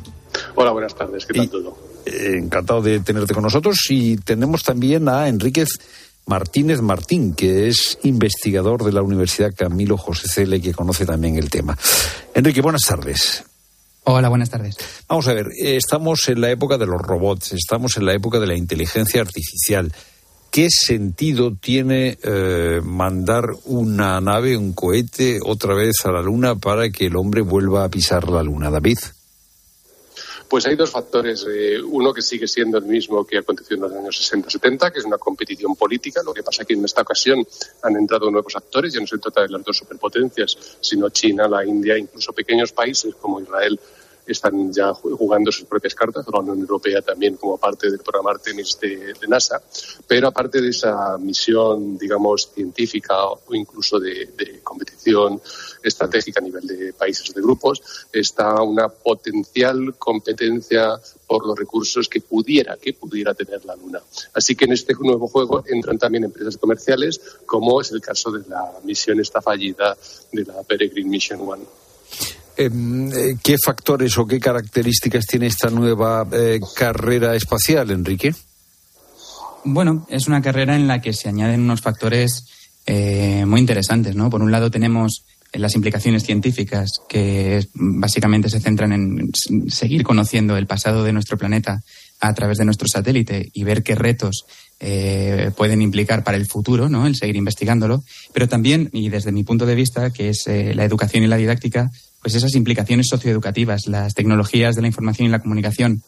Hola, buenas tardes. ¿Qué tal Y- todo? Eh, encantado de tenerte con nosotros y tenemos también a Enríquez Martínez Martín, que es investigador de la Universidad Camilo José Cele, que conoce también el tema. Enrique, buenas tardes. Hola, buenas tardes. Vamos a ver, eh, estamos en la época de los robots, estamos en la época de la inteligencia artificial. ¿Qué sentido tiene eh, mandar una nave, un cohete, otra vez a la Luna para que el hombre vuelva a pisar la Luna, David? Pues hay dos factores. eh, uno que sigue siendo el mismo que aconteció en los años 60-70, que es una competición política. Lo que pasa es que en esta ocasión han entrado nuevos actores. Ya no se trata de las dos superpotencias, sino China, la India, incluso pequeños países como Israel están ya ju- jugando sus propias cartas, la Unión Europea también como parte del programa Artemis de, de NASA, pero aparte de esa misión, digamos, científica o incluso de competición estratégica a nivel de países o de grupos, está una potencial competencia por los recursos que pudiera, que pudiera tener la Luna. Así que en este nuevo juego entran también empresas comerciales, como es el caso de la misión esta fallida de la Peregrine Mission One. Em, eh, ¿Qué factores o qué características tiene esta nueva eh, carrera espacial, Enrique? Bueno, es una carrera en la que se añaden unos factores eh, muy interesantes, ¿no? Por un lado tenemos las implicaciones científicas que básicamente se centran en seguir conociendo el pasado de nuestro planeta a través de nuestro satélite y ver qué retos pueden implicar para el futuro, ¿no? El seguir investigándolo. Pero también, y desde mi punto de vista, que es la educación y la didáctica, pues esas implicaciones socioeducativas, las tecnologías de la información y la comunicación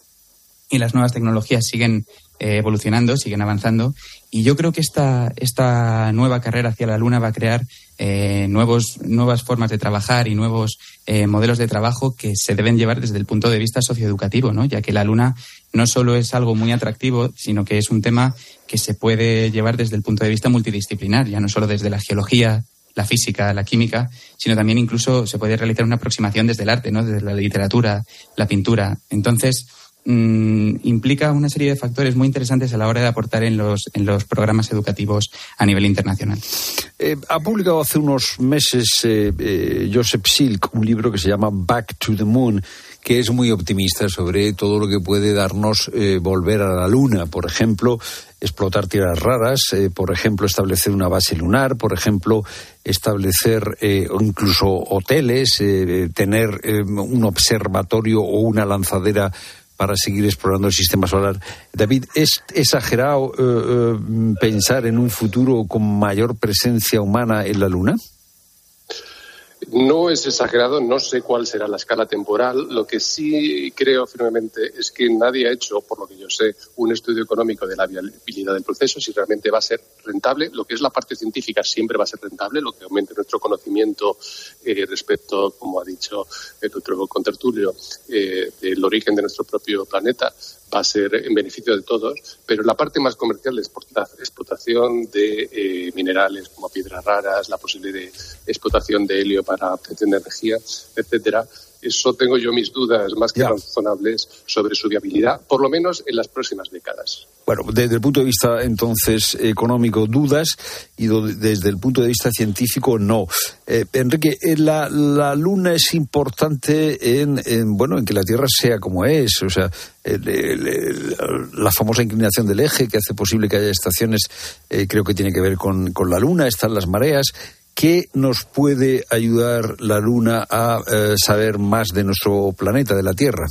y las nuevas tecnologías siguen eh, evolucionando, siguen avanzando. Y yo creo que esta, esta nueva carrera hacia la Luna va a crear eh, nuevos, nuevas formas de trabajar y nuevos eh, modelos de trabajo que se deben llevar desde el punto de vista socioeducativo, ¿no? ya que la Luna no solo es algo muy atractivo, sino que es un tema que se puede llevar desde el punto de vista multidisciplinar, ya no solo desde la geología, la física, la química, sino también incluso se puede realizar una aproximación desde el arte, ¿no? desde la literatura, la pintura. Entonces, mm, implica una serie de factores muy interesantes a la hora de aportar en los, en los programas educativos a nivel internacional. Eh, ha publicado hace unos meses eh, eh, Joseph Silk un libro que se llama Back to the Moon que es muy optimista sobre todo lo que puede darnos volver a la Luna, por ejemplo, explotar tierras raras, eh, por ejemplo, establecer una base lunar, por ejemplo, establecer eh, incluso hoteles, eh, tener un observatorio o una lanzadera para seguir explorando el sistema solar. David, ¿es exagerado pensar en un futuro con mayor presencia humana en la Luna? No es exagerado, no sé cuál será la escala temporal. Lo que sí creo firmemente es que nadie ha hecho, por lo que yo sé, un estudio económico de la viabilidad del proceso, si realmente va a ser rentable. Lo que es la parte científica siempre va a ser rentable, lo que aumente nuestro conocimiento eh, respecto, como ha dicho el otro contertulio, eh, del origen de nuestro propio planeta va a ser en beneficio de todos, pero la parte más comercial de explotación de eh, minerales como piedras raras, la posibilidad de explotación de helio para obtención de energía, etcétera, eso tengo yo mis dudas más que razonables sobre su viabilidad, por lo menos en las próximas décadas. Bueno, desde el punto de vista entonces económico, dudas, y desde el punto de vista científico, no. Eh, Enrique, eh, la, Luna es importante en, bueno, en que la Tierra sea como es, o sea, la famosa inclinación del eje que hace posible que haya estaciones, eh, creo que tiene que ver con, con la Luna, están las mareas. ¿Qué nos puede ayudar la Luna a saber más de nuestro planeta, de la Tierra?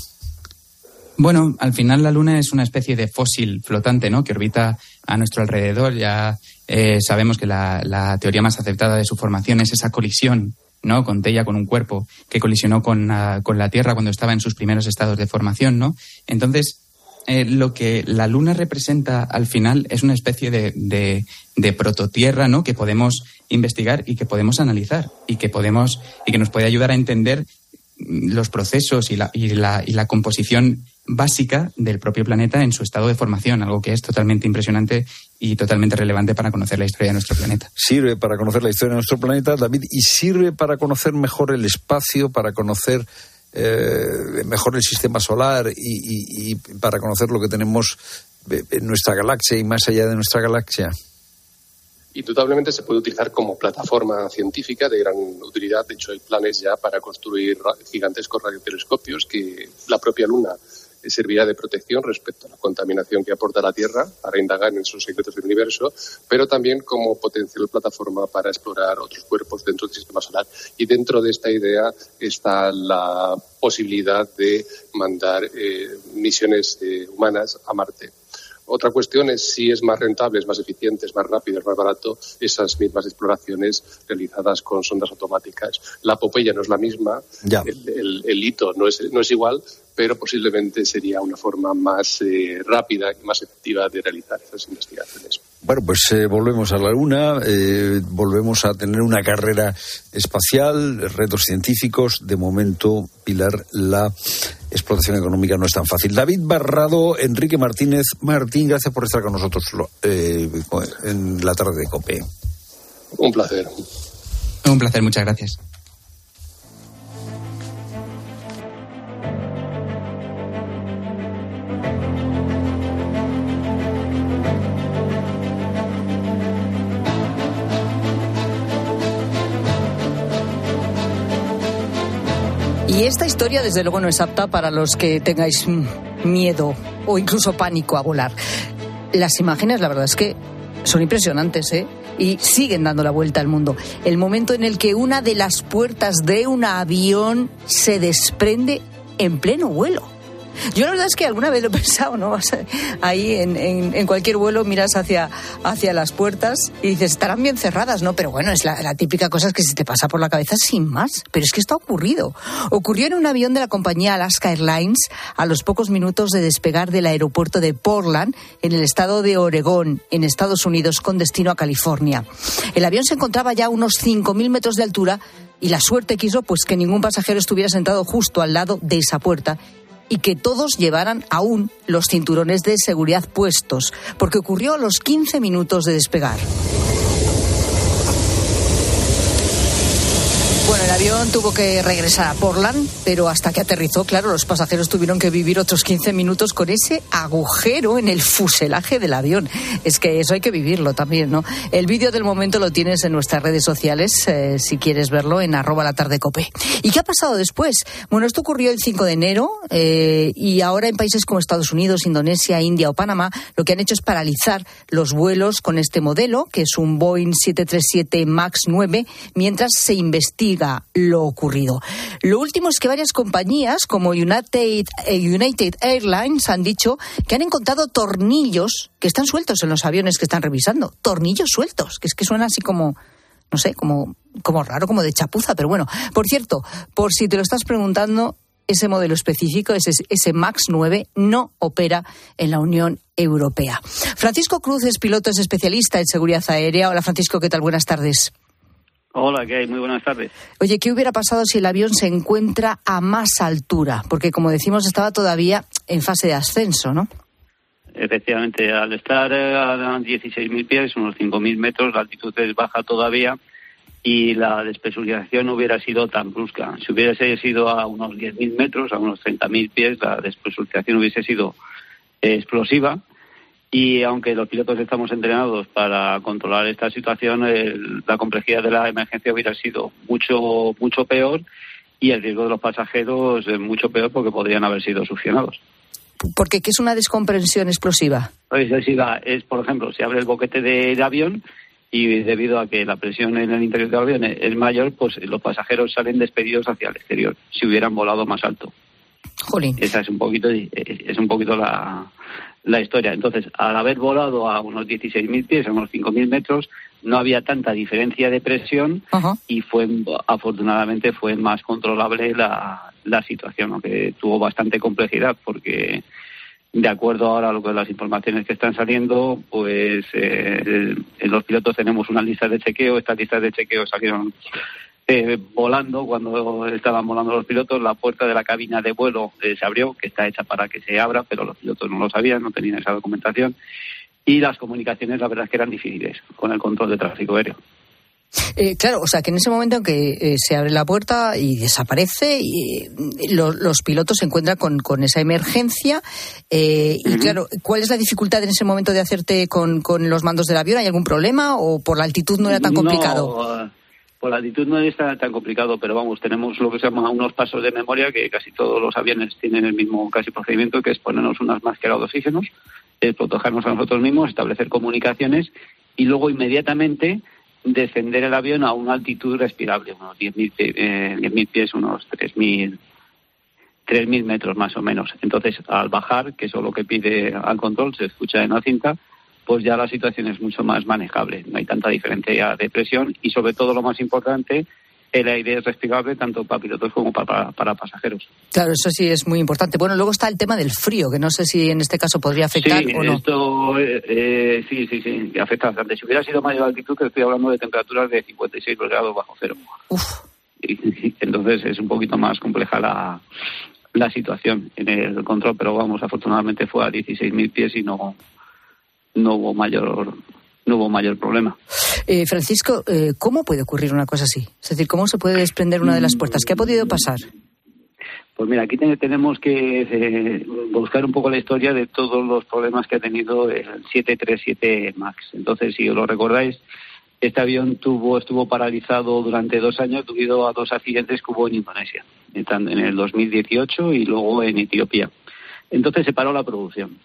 Bueno, al final la Luna es una especie de fósil flotante, ¿no? Que orbita a nuestro alrededor. Ya eh, sabemos que la, teoría más aceptada de su formación es esa colisión, ¿no? Con Tella, con un cuerpo que colisionó con, con la Tierra cuando estaba en sus primeros estados de formación, ¿no? Entonces, eh, lo que la Luna representa al final es una especie de, de, de, prototierra, ¿no? Que podemos investigar y que podemos analizar y que podemos y que nos puede ayudar a entender los procesos y la, y la, y la composición básica del propio planeta en su estado de formación, algo que es totalmente impresionante y totalmente relevante para conocer la historia de nuestro planeta. Sirve para conocer la historia de nuestro planeta, David, y sirve para conocer mejor el espacio, para conocer eh, mejor el sistema solar y, y para conocer lo que tenemos en nuestra galaxia y más allá de nuestra galaxia indudablemente se puede utilizar como plataforma científica de gran utilidad. De hecho, hay planes ya para construir gigantescos radiotelescopios que la propia Luna servirá de protección respecto a la contaminación que aporta la Tierra para indagar en esos secretos del universo, pero también como potencial plataforma para explorar otros cuerpos dentro del sistema solar. Y dentro de esta idea está la posibilidad de mandar eh, misiones eh, humanas a Marte. Otra cuestión es si es más rentable, es más eficiente, es más rápido, es más barato esas mismas exploraciones realizadas con sondas automáticas. La Popeya no es la misma, el, hito no es, no es igual, pero posiblemente sería una forma más eh, rápida y más efectiva de realizar esas investigaciones. Bueno, pues eh, volvemos a la Luna, eh, volvemos a tener una carrera espacial, retos científicos. De momento, Pilar, la explotación económica no es tan fácil. David Barrado, Enrique Martínez. Martín, gracias por estar con nosotros en la tarde de COPE. Un placer. Un placer, muchas gracias. Y esta historia, desde luego, no es apta para los que tengáis miedo o incluso pánico a volar. Las imágenes, la verdad es que son impresionantes, ¿eh? Y siguen dando la vuelta al mundo. El momento en el que una de las puertas de un avión se desprende en pleno vuelo. Yo la verdad es que alguna vez lo he pensado, ¿no? Ahí en, en, cualquier vuelo miras hacia, hacia las puertas y dices, estarán bien cerradas, ¿no? Pero bueno, es la, típica cosa que se te pasa por la cabeza sin más. Pero es que esto ha ocurrido. Ocurrió en un avión de la compañía Alaska Airlines a los pocos minutos de despegar del aeropuerto de Portland, en el estado de Oregón, en Estados Unidos, con destino a California. El avión se encontraba ya a unos 5.000 metros de altura y la suerte quiso pues que ningún pasajero estuviera sentado justo al lado de esa puerta y que todos llevaran aún los cinturones de seguridad puestos, porque ocurrió a los 15 minutos de despegar. Bueno, el avión tuvo que regresar a Portland, pero hasta que aterrizó, claro, los pasajeros tuvieron que vivir otros 15 minutos con ese agujero en el fuselaje del avión. Es que eso hay que vivirlo también, ¿no? El vídeo del momento lo tienes en nuestras redes sociales, eh, si quieres verlo, en arroba la tarde cope. ¿Y qué ha pasado después? Bueno, esto ocurrió el 5 de enero eh, y ahora en países como Estados Unidos, Indonesia, India o Panamá, lo que han hecho es paralizar los vuelos con este modelo, que es un Boeing 737 MAX 9, mientras se investiga lo ocurrido. Lo último es que varias compañías como United, eh, United Airlines han dicho que han encontrado tornillos que están sueltos en los aviones que están revisando. Tornillos sueltos, que es que suena así como no sé, como, como raro, como de chapuza, pero bueno. Por cierto, por si te lo estás preguntando, ese modelo específico, ese, ese MAX 9, no opera en la Unión Europea. Francisco Cruz es piloto, es especialista en seguridad aérea. Hola Francisco, ¿qué tal? Buenas tardes. Hola, ¿qué hay? Muy buenas tardes. Oye, ¿qué hubiera pasado si el avión se encuentra a más altura? Porque, como decimos, estaba todavía en fase de ascenso, ¿no? Efectivamente, al estar a 16.000 pies, unos 5.000 metros, la altitud es baja todavía y la despresurización no hubiera sido tan brusca. Si hubiese sido a unos 10.000 metros, a unos 30.000 pies, la despresurización hubiese sido explosiva y aunque los pilotos estamos entrenados para controlar esta situación, la complejidad de la emergencia hubiera sido mucho, mucho peor y el riesgo de los pasajeros mucho peor porque podrían haber sido succionados. Porque ¿qué es una descomprensión explosiva? Explosiva es, por ejemplo, se abre el boquete del avión y debido a que la presión en el interior del avión es mayor, pues los pasajeros salen despedidos hacia el exterior si hubieran volado más alto. Jolín. Esa es un poquito, es un poquito la, la historia. Entonces, al haber volado a unos 16.000 pies, a unos 5.000 metros, no había tanta diferencia de presión y fue afortunadamente fue más controlable la, la situación, aunque tuvo bastante complejidad porque de acuerdo ahora a lo que las informaciones que están saliendo, pues eh, en los pilotos tenemos una lista de chequeo, estas listas de chequeo salieron eh, volando, cuando estaban volando los pilotos, la puerta de la cabina de vuelo eh, se abrió, que está hecha para que se abra, pero los pilotos no lo sabían, no tenían esa documentación. Y las comunicaciones, la verdad es que eran difíciles con el control de tráfico aéreo. Eh, claro, o sea que en ese momento en que se abre la puerta y desaparece, y, los pilotos se encuentran con, esa emergencia. Y claro, ¿cuál es la dificultad en ese momento de hacerte con, con, los mandos del avión? ¿Hay algún problema o por la altitud no era tan complicado? La altitud no es tan, complicado, pero vamos, tenemos lo que se llama unos pasos de memoria que casi todos los aviones tienen el mismo casi procedimiento, que es ponernos unas máscaras de oxígenos, protegernos a nosotros mismos, establecer comunicaciones y luego inmediatamente descender el avión a una altitud respirable, unos 10.000 eh, pies, unos 3.000 3.000 metros más o menos. Entonces, al bajar, que es lo que pide al control, se escucha en la cinta, pues ya la situación es mucho más manejable. No hay tanta diferencia de presión y, sobre todo, lo más importante, el aire es respirable tanto para pilotos como para, para, pasajeros. Claro, eso sí es muy importante. Bueno, luego está el tema del frío, que no sé si en este caso podría afectar o no. Esto, eh, eh, sí, sí, sí, afecta bastante. Si hubiera sido mayor altitud, estoy hablando de temperaturas de 56 grados bajo cero. Uf. entonces es un poquito más compleja la, la situación en el control, pero vamos, afortunadamente fue a 16.000 pies y no, no hubo mayor no hubo mayor problema. Eh, Francisco, eh, ¿cómo puede ocurrir una cosa así? Es decir, ¿cómo se puede desprender una de las puertas? ¿Qué ha podido pasar? Pues mira, aquí tenemos que eh, buscar un poco la historia de todos los problemas que ha tenido el 737 MAX. Entonces, si os lo recordáis, Este avión tuvo, estuvo paralizado durante dos años debido a dos accidentes que hubo en Indonesia, en el 2018 y luego en Etiopía. Entonces se paró la producción.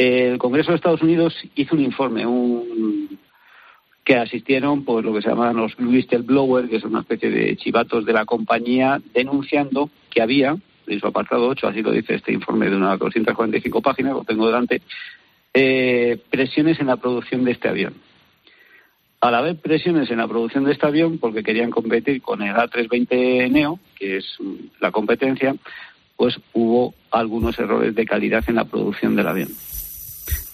El Congreso de Estados Unidos hizo un informe, un, que asistieron pues lo que se llaman los whistleblowers, que son una especie de chivatos de la compañía, denunciando que había, en su apartado 8, así lo dice este informe de unas 245 páginas, lo tengo delante, eh, presiones en la producción de este avión. Al haber presiones en la producción de este avión, porque querían competir con el A320 Neo, que es la competencia, pues hubo algunos errores de calidad en la producción del avión.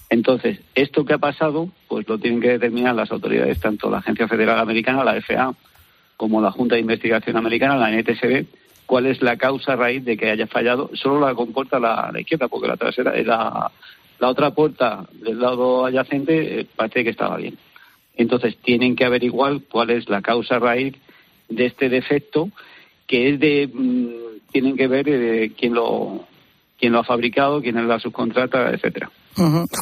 Entonces, esto que ha pasado, pues lo tienen que determinar las autoridades, tanto la Agencia Federal Americana, la FAA, como la Junta de Investigación Americana, la NTSB, cuál es la causa raíz de que haya fallado. Solo la comporta la, izquierda, porque la trasera, la, la otra puerta del lado adyacente eh, parece que estaba bien. Entonces, tienen que averiguar cuál es la causa raíz de este defecto, que es de. Mm, tienen que ver de quién lo, quién lo ha fabricado, quién es la subcontrata, etcétera.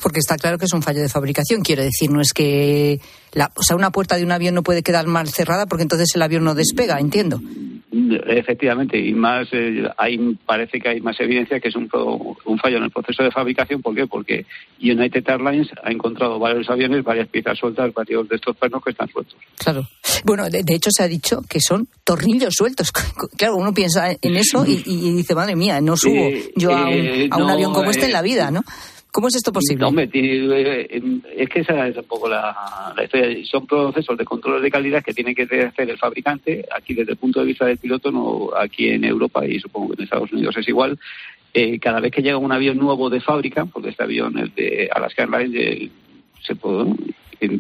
Porque está claro que es un fallo de fabricación. Quiero decir, no es que la, o sea, una puerta de un avión no puede quedar mal cerrada porque entonces el avión no despega, entiendo. Efectivamente, y más eh, hay, parece que hay más evidencia que es un, un fallo en el proceso de fabricación. ¿Por qué? Porque United Airlines ha encontrado varios aviones, varias piezas sueltas, varios de estos pernos que están sueltos. Claro. Bueno, de, hecho se ha dicho que son tornillos sueltos. Claro, uno piensa en eso y, dice, madre mía, no subo yo a un, eh, a un avión como este en la vida, ¿no? ¿Cómo es esto posible? Eh, es que esa es un poco la, historia. Son procesos de control de calidad que tiene que hacer el fabricante. Aquí, desde el punto de vista del piloto, no aquí en Europa y supongo que en Estados Unidos es igual. Eh, cada vez que llega un avión nuevo de fábrica, porque este avión es de Alaska Airlines, se puede,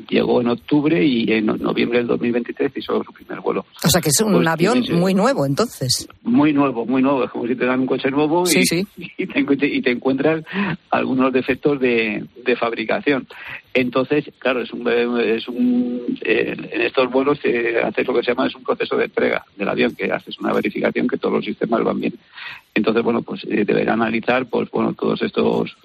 llegó en octubre y en noviembre del 2023 hizo su primer vuelo. O sea que es un pues avión muy nuevo, entonces. Muy nuevo, muy nuevo. Es como si te dan un coche nuevo y, te, encuentras algunos defectos de, fabricación. Entonces, claro, es un, es un en estos vuelos se hace lo que se llama es un proceso de entrega del avión, que haces una verificación que todos los sistemas van bien. Entonces, bueno, pues eh, deberá analizar, pues bueno, todos estos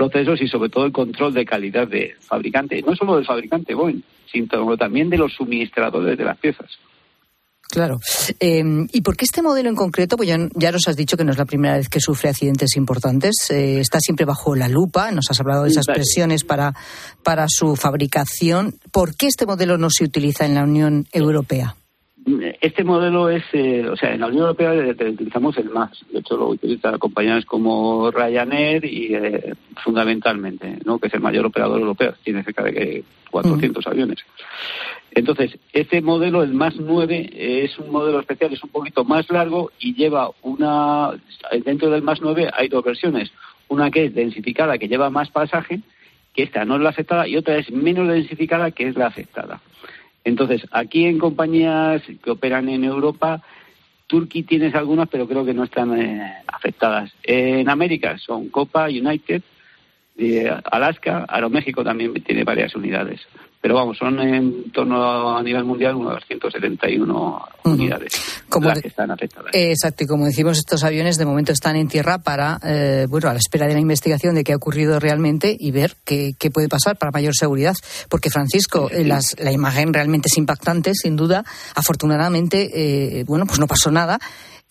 procesos y sobre todo el control de calidad de fabricante, no solo del fabricante Boeing, sino también de los suministradores de las piezas. Claro. Eh, ¿Y por qué este modelo en concreto? Pues ya, nos has dicho que no es la primera vez que sufre accidentes importantes. Eh, está siempre bajo la lupa. Nos has hablado de esas presiones para, para su fabricación. ¿Por qué este modelo no se utiliza en la Unión Europea? Este modelo es, eh, o sea, en la Unión Europea utilizamos el más. De hecho, lo utilizan compañías como Ryanair y eh, fundamentalmente, ¿no? que es el mayor operador europeo. Tiene cerca de 400 aviones. Entonces, este modelo, el más 9, es un modelo especial, es un poquito más largo y lleva una. Dentro del más 9 hay dos versiones. Una que es densificada, que lleva más pasaje, que esta no es la afectada, y otra es menos densificada, que es la afectada. Entonces, aquí en compañías que operan en Europa, Turkey tienes algunas, pero creo que no están eh, afectadas. En América son Copa, United, eh, Alaska, Aeroméxico también tiene varias unidades pero vamos, son en torno a nivel mundial unas 171 unidades las que están afectadas. Exacto, y como decimos, estos aviones de momento están en tierra para, eh, bueno, a la espera de la investigación de qué ha ocurrido realmente y ver qué, qué puede pasar para mayor seguridad. Porque, Francisco, Las, la imagen realmente es impactante, sin duda. Afortunadamente, eh, bueno, pues no pasó nada.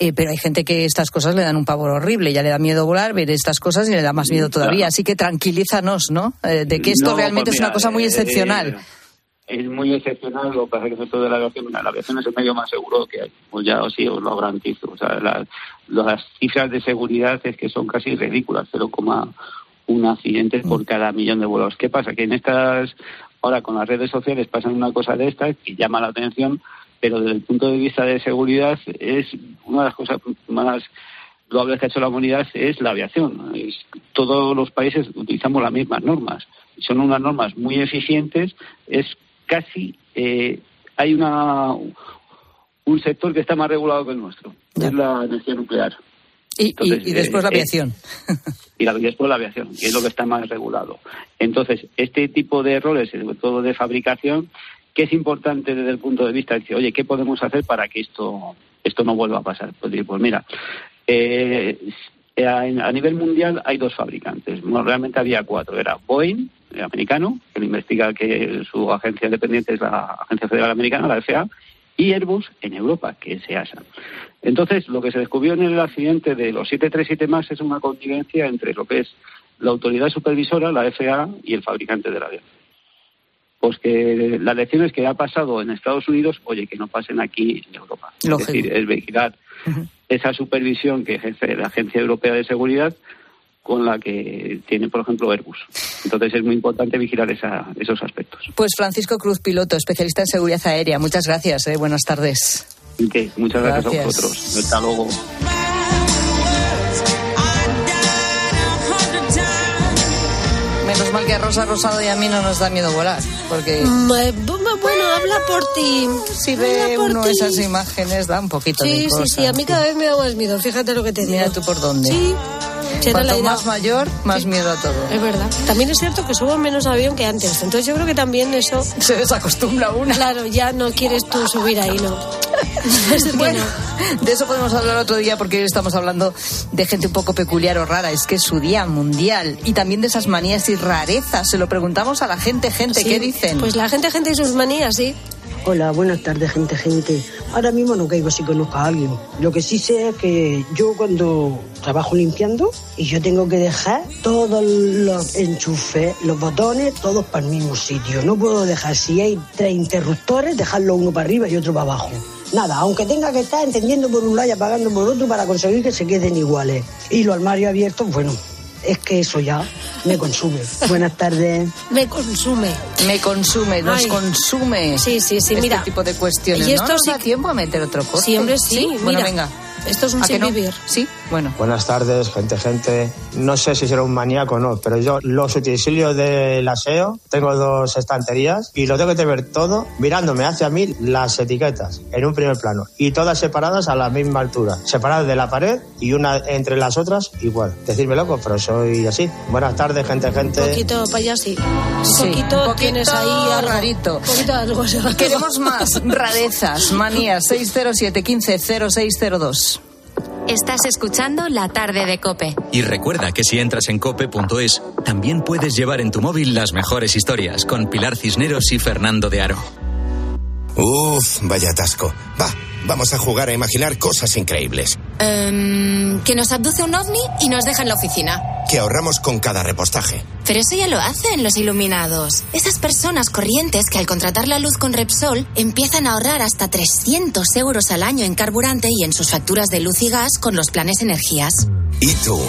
Eh, pero hay gente que estas cosas le dan un pavor horrible, ya le da miedo volar, ver estas cosas y le da más miedo todavía. Así que tranquilízanos, ¿no? Eh, de que esto realmente pues es una cosa muy eh, excepcional. es muy excepcional, lo que pasa que esto de la aviación, la aviación es el medio más seguro que hay, pues ya sí os lo garantizo. O sea, las cifras de seguridad es que son casi ridículas, 0,1 accidentes por cada millón de vuelos. ¿Qué pasa? Que en estas, ahora con las redes sociales pasan una cosa de esta que llama la atención, pero desde el punto de vista de seguridad es una de las cosas más loables que ha hecho la humanidad es la aviación. todos los países utilizamos las mismas normas. Son unas normas muy eficientes. Es casi eh, hay una un sector que está más regulado que el nuestro. Es la energía nuclear. Y, después la eh, aviación. y, después la aviación, que es lo que está más regulado. Entonces, este tipo de errores, sobre todo de fabricación, ¿Qué es importante desde el punto de vista de decir, oye, ¿qué podemos hacer para que esto, esto no vuelva a pasar? Pues, pues mira, eh, a, nivel mundial hay dos fabricantes. realmente había cuatro. Era Boeing, americano, que investiga que su agencia dependiente es la Agencia Federal Americana, la FAA, y Airbus en Europa, que es EASA. Entonces, lo que se descubrió en el accidente de los 737 MAX es una convivencia entre lo que es la autoridad supervisora, la FAA, y el fabricante del avión. Pues que la lección es que ha pasado en Estados Unidos, oye, que no pasen aquí en Europa. Es decir, es vigilar esa supervisión que ejerce la Agencia Europea de Seguridad con la que tiene, por ejemplo, Airbus. Entonces es muy importante vigilar esos aspectos. Pues Francisco Cruz Piloto, especialista en seguridad aérea. Muchas gracias. Eh. Buenas tardes. muchas gracias, a vosotros. Hasta luego. Menos mal que a Rosa Rosado y a mí no nos da miedo volar, porque... Mm, eh, bueno, habla por ti. Si ve uno esas imágenes, da un poquito de cosa. Sí, sí, a mí cada vez me da más miedo, fíjate lo que te digo. Mira tú por dónde. Sí. Cuanto más mayor, más miedo a todo. Es verdad. También es cierto que subo menos avión que antes. Entonces yo creo que también eso... Se desacostumbra uno. Claro, ya no quieres tú subir ahí, ¿no? bueno, de eso podemos hablar otro día porque hoy estamos hablando de gente un poco peculiar o rara. Es que es su día mundial. Y también de esas manías y rarezas. Se lo preguntamos a la gente, gente, ¿qué dicen? Pues la gente, gente y sus manías, sí. Hola, buenas tardes, gente, gente. Ahora mismo no caigo si conozco a alguien. Lo que sí sé es que yo cuando trabajo limpiando y yo tengo que dejar todos los enchufes, los botones, todos para el mismo sitio. No puedo dejar, si hay tres interruptores, dejarlo uno para arriba y otro para abajo. Nada, aunque tenga que estar encendiendo por un lado y apagando por otro para conseguir que se queden iguales. Y los armarios abiertos, bueno, es que eso ya me consume. Buenas tardes. Me consume. Me consume, nos consume. Sí, sí, sí, este mira. tipo de cuestiones. Y esto ¿No sí- da tiempo a meter otro coche? Siempre sí, Bueno, mira. venga. Esto es un ¿A que sin no? vivir. Sí, bueno. Buenas tardes, gente, gente. No sé si será un maníaco o no, pero yo los utensilios del aseo, tengo dos estanterías y lo tengo que tener todo mirándome hacia mí las etiquetas en un primer plano y todas separadas a la misma altura, separadas de la pared y una entre las otras igual. Decirme loco, pero soy así. Buenas tardes, gente, gente. Un poquito payasi. Un Sí, poquito, un poquito tienes ahí algo. rarito. Un poquito algo. Queremos más rarezas, manías. 607 15 0602. Estás escuchando La tarde de Cope. Y recuerda que si entras en cope.es, también puedes llevar en tu móvil las mejores historias con Pilar Cisneros y Fernando de Aro. Uf, vaya atasco. Va, vamos a jugar a imaginar cosas increíbles. Em, que nos abduce un ovni y nos deja en la oficina. Que ahorramos con cada repostaje. Pero eso ya lo hacen los iluminados. Esas personas corrientes que al contratar la luz con Repsol empiezan a ahorrar hasta 300 euros al año en carburante y en sus facturas de luz y gas con los planes energías. ¿Y tú?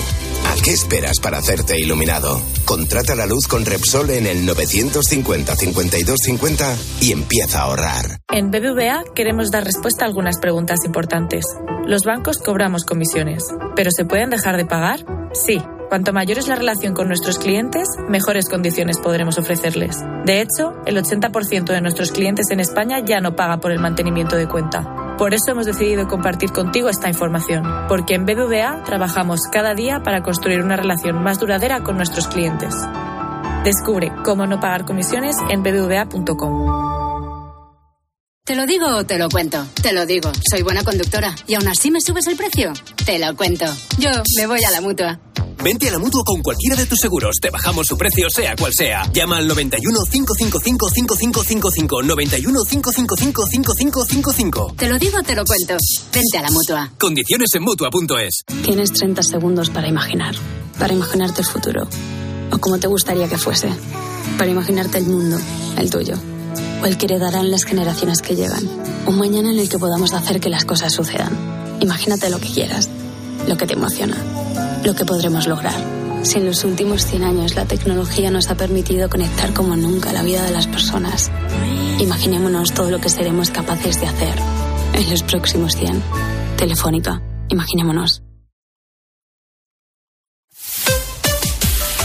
¿A qué esperas para hacerte iluminado? Contrata la luz con Repsol en el 950 52 50 y empieza a ahorrar. En BBVA queremos dar respuesta a algunas preguntas importantes. Los bancos cobramos comisiones, pero ¿se pueden dejar de pagar? Sí. Cuanto mayor es la relación con nuestros clientes, mejores condiciones podremos ofrecerles. De hecho, el 80% de nuestros clientes en España ya no paga por el mantenimiento de cuenta. Por eso hemos decidido compartir contigo esta información, porque en BBVA trabajamos cada día para construir una relación más duradera con nuestros clientes. Descubre cómo no pagar comisiones en bbva.com. ¿Te lo digo o te lo cuento? Te lo digo, soy buena conductora. ¿Y aún así me subes el precio? Te lo cuento. Yo me voy a la mutua. Vente a la mutua con cualquiera de tus seguros. Te bajamos su precio, sea cual sea. Llama al 91 555 5555. 91 555 5555. Te lo digo o te lo cuento. Vente a la mutua. Condiciones en mutua.es. Tienes 30 segundos para imaginar, para imaginarte el futuro, o como te gustaría que fuese, para imaginarte el mundo, el tuyo, o el que heredarán las generaciones que llegan, un mañana en el que podamos hacer que las cosas sucedan. Imagínate lo que quieras, lo que te emociona, lo que podremos lograr. Si en los últimos 100 años la tecnología nos ha permitido conectar como nunca la vida de las personas, imaginémonos todo lo que seremos capaces de hacer en los próximos 100. Telefónica, imaginémonos.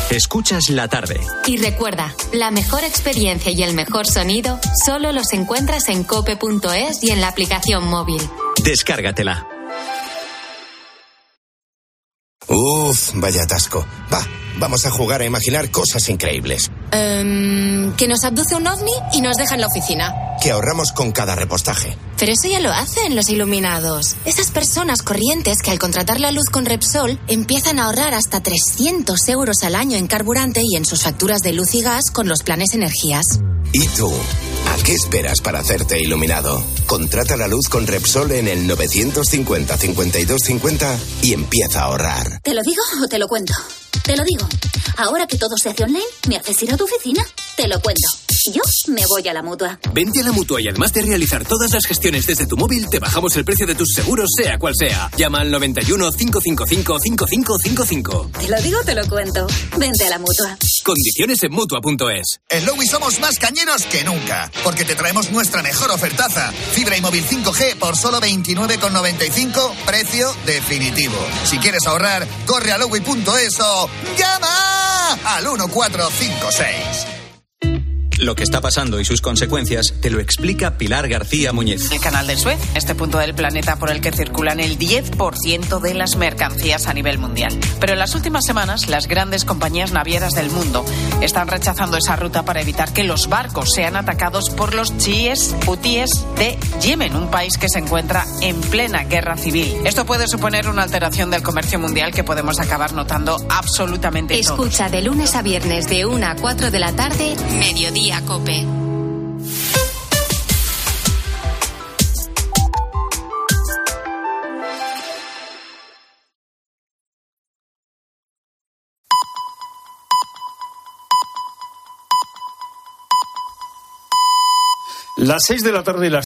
Escuchas la tarde. Y recuerda, la mejor experiencia y el mejor sonido solo los encuentras en cope.es y en la aplicación móvil. Descárgatela. Uf, vaya atasco. Va, vamos a jugar a imaginar cosas increíbles. Em, que nos abduce un ovni y nos deja en la oficina. Que ahorramos con cada repostaje. Pero eso ya lo hacen los iluminados. Esas personas corrientes que al contratar la luz con Repsol empiezan a ahorrar hasta 300 euros al año en carburante y en sus facturas de luz y gas con los planes energías. ¿Y tú? ¿A qué esperas para hacerte iluminado? Contrata la luz con Repsol en el 950 52 50 y empieza a ahorrar. ¿Te lo digo o te lo cuento? Te lo digo. Ahora que todo se hace online, ¿me haces ir a tu oficina? Te lo cuento. Yo me voy a la mutua. Vente a la mutua y además de realizar todas las gestiones desde tu móvil, te bajamos el precio de tus seguros, sea cual sea. Llama al 91 555 5555. Te lo digo, te lo cuento. Vente a la mutua. Condiciones en mutua.es. En Lowy somos más cañeros que nunca, porque te traemos nuestra mejor ofertaza. Fibra y móvil 5G por solo 29,95, precio definitivo. Si quieres ahorrar, corre a lowy.es o llama al 1456. Lo que está pasando y sus consecuencias te lo explica Pilar García Muñiz. El canal de Suez, este punto del planeta por el que circulan el 10% de las mercancías a nivel mundial. Pero en las últimas semanas, las grandes compañías navieras del mundo están rechazando esa ruta para evitar que los barcos sean atacados por los chiíes hutíes de Yemen, un país que se encuentra en plena guerra civil. Esto puede suponer una alteración del comercio mundial que podemos acabar notando absolutamente todos. Escucha de lunes a viernes de 1 a 4 de la tarde, mediodía cope. Las 6 de la tarde y las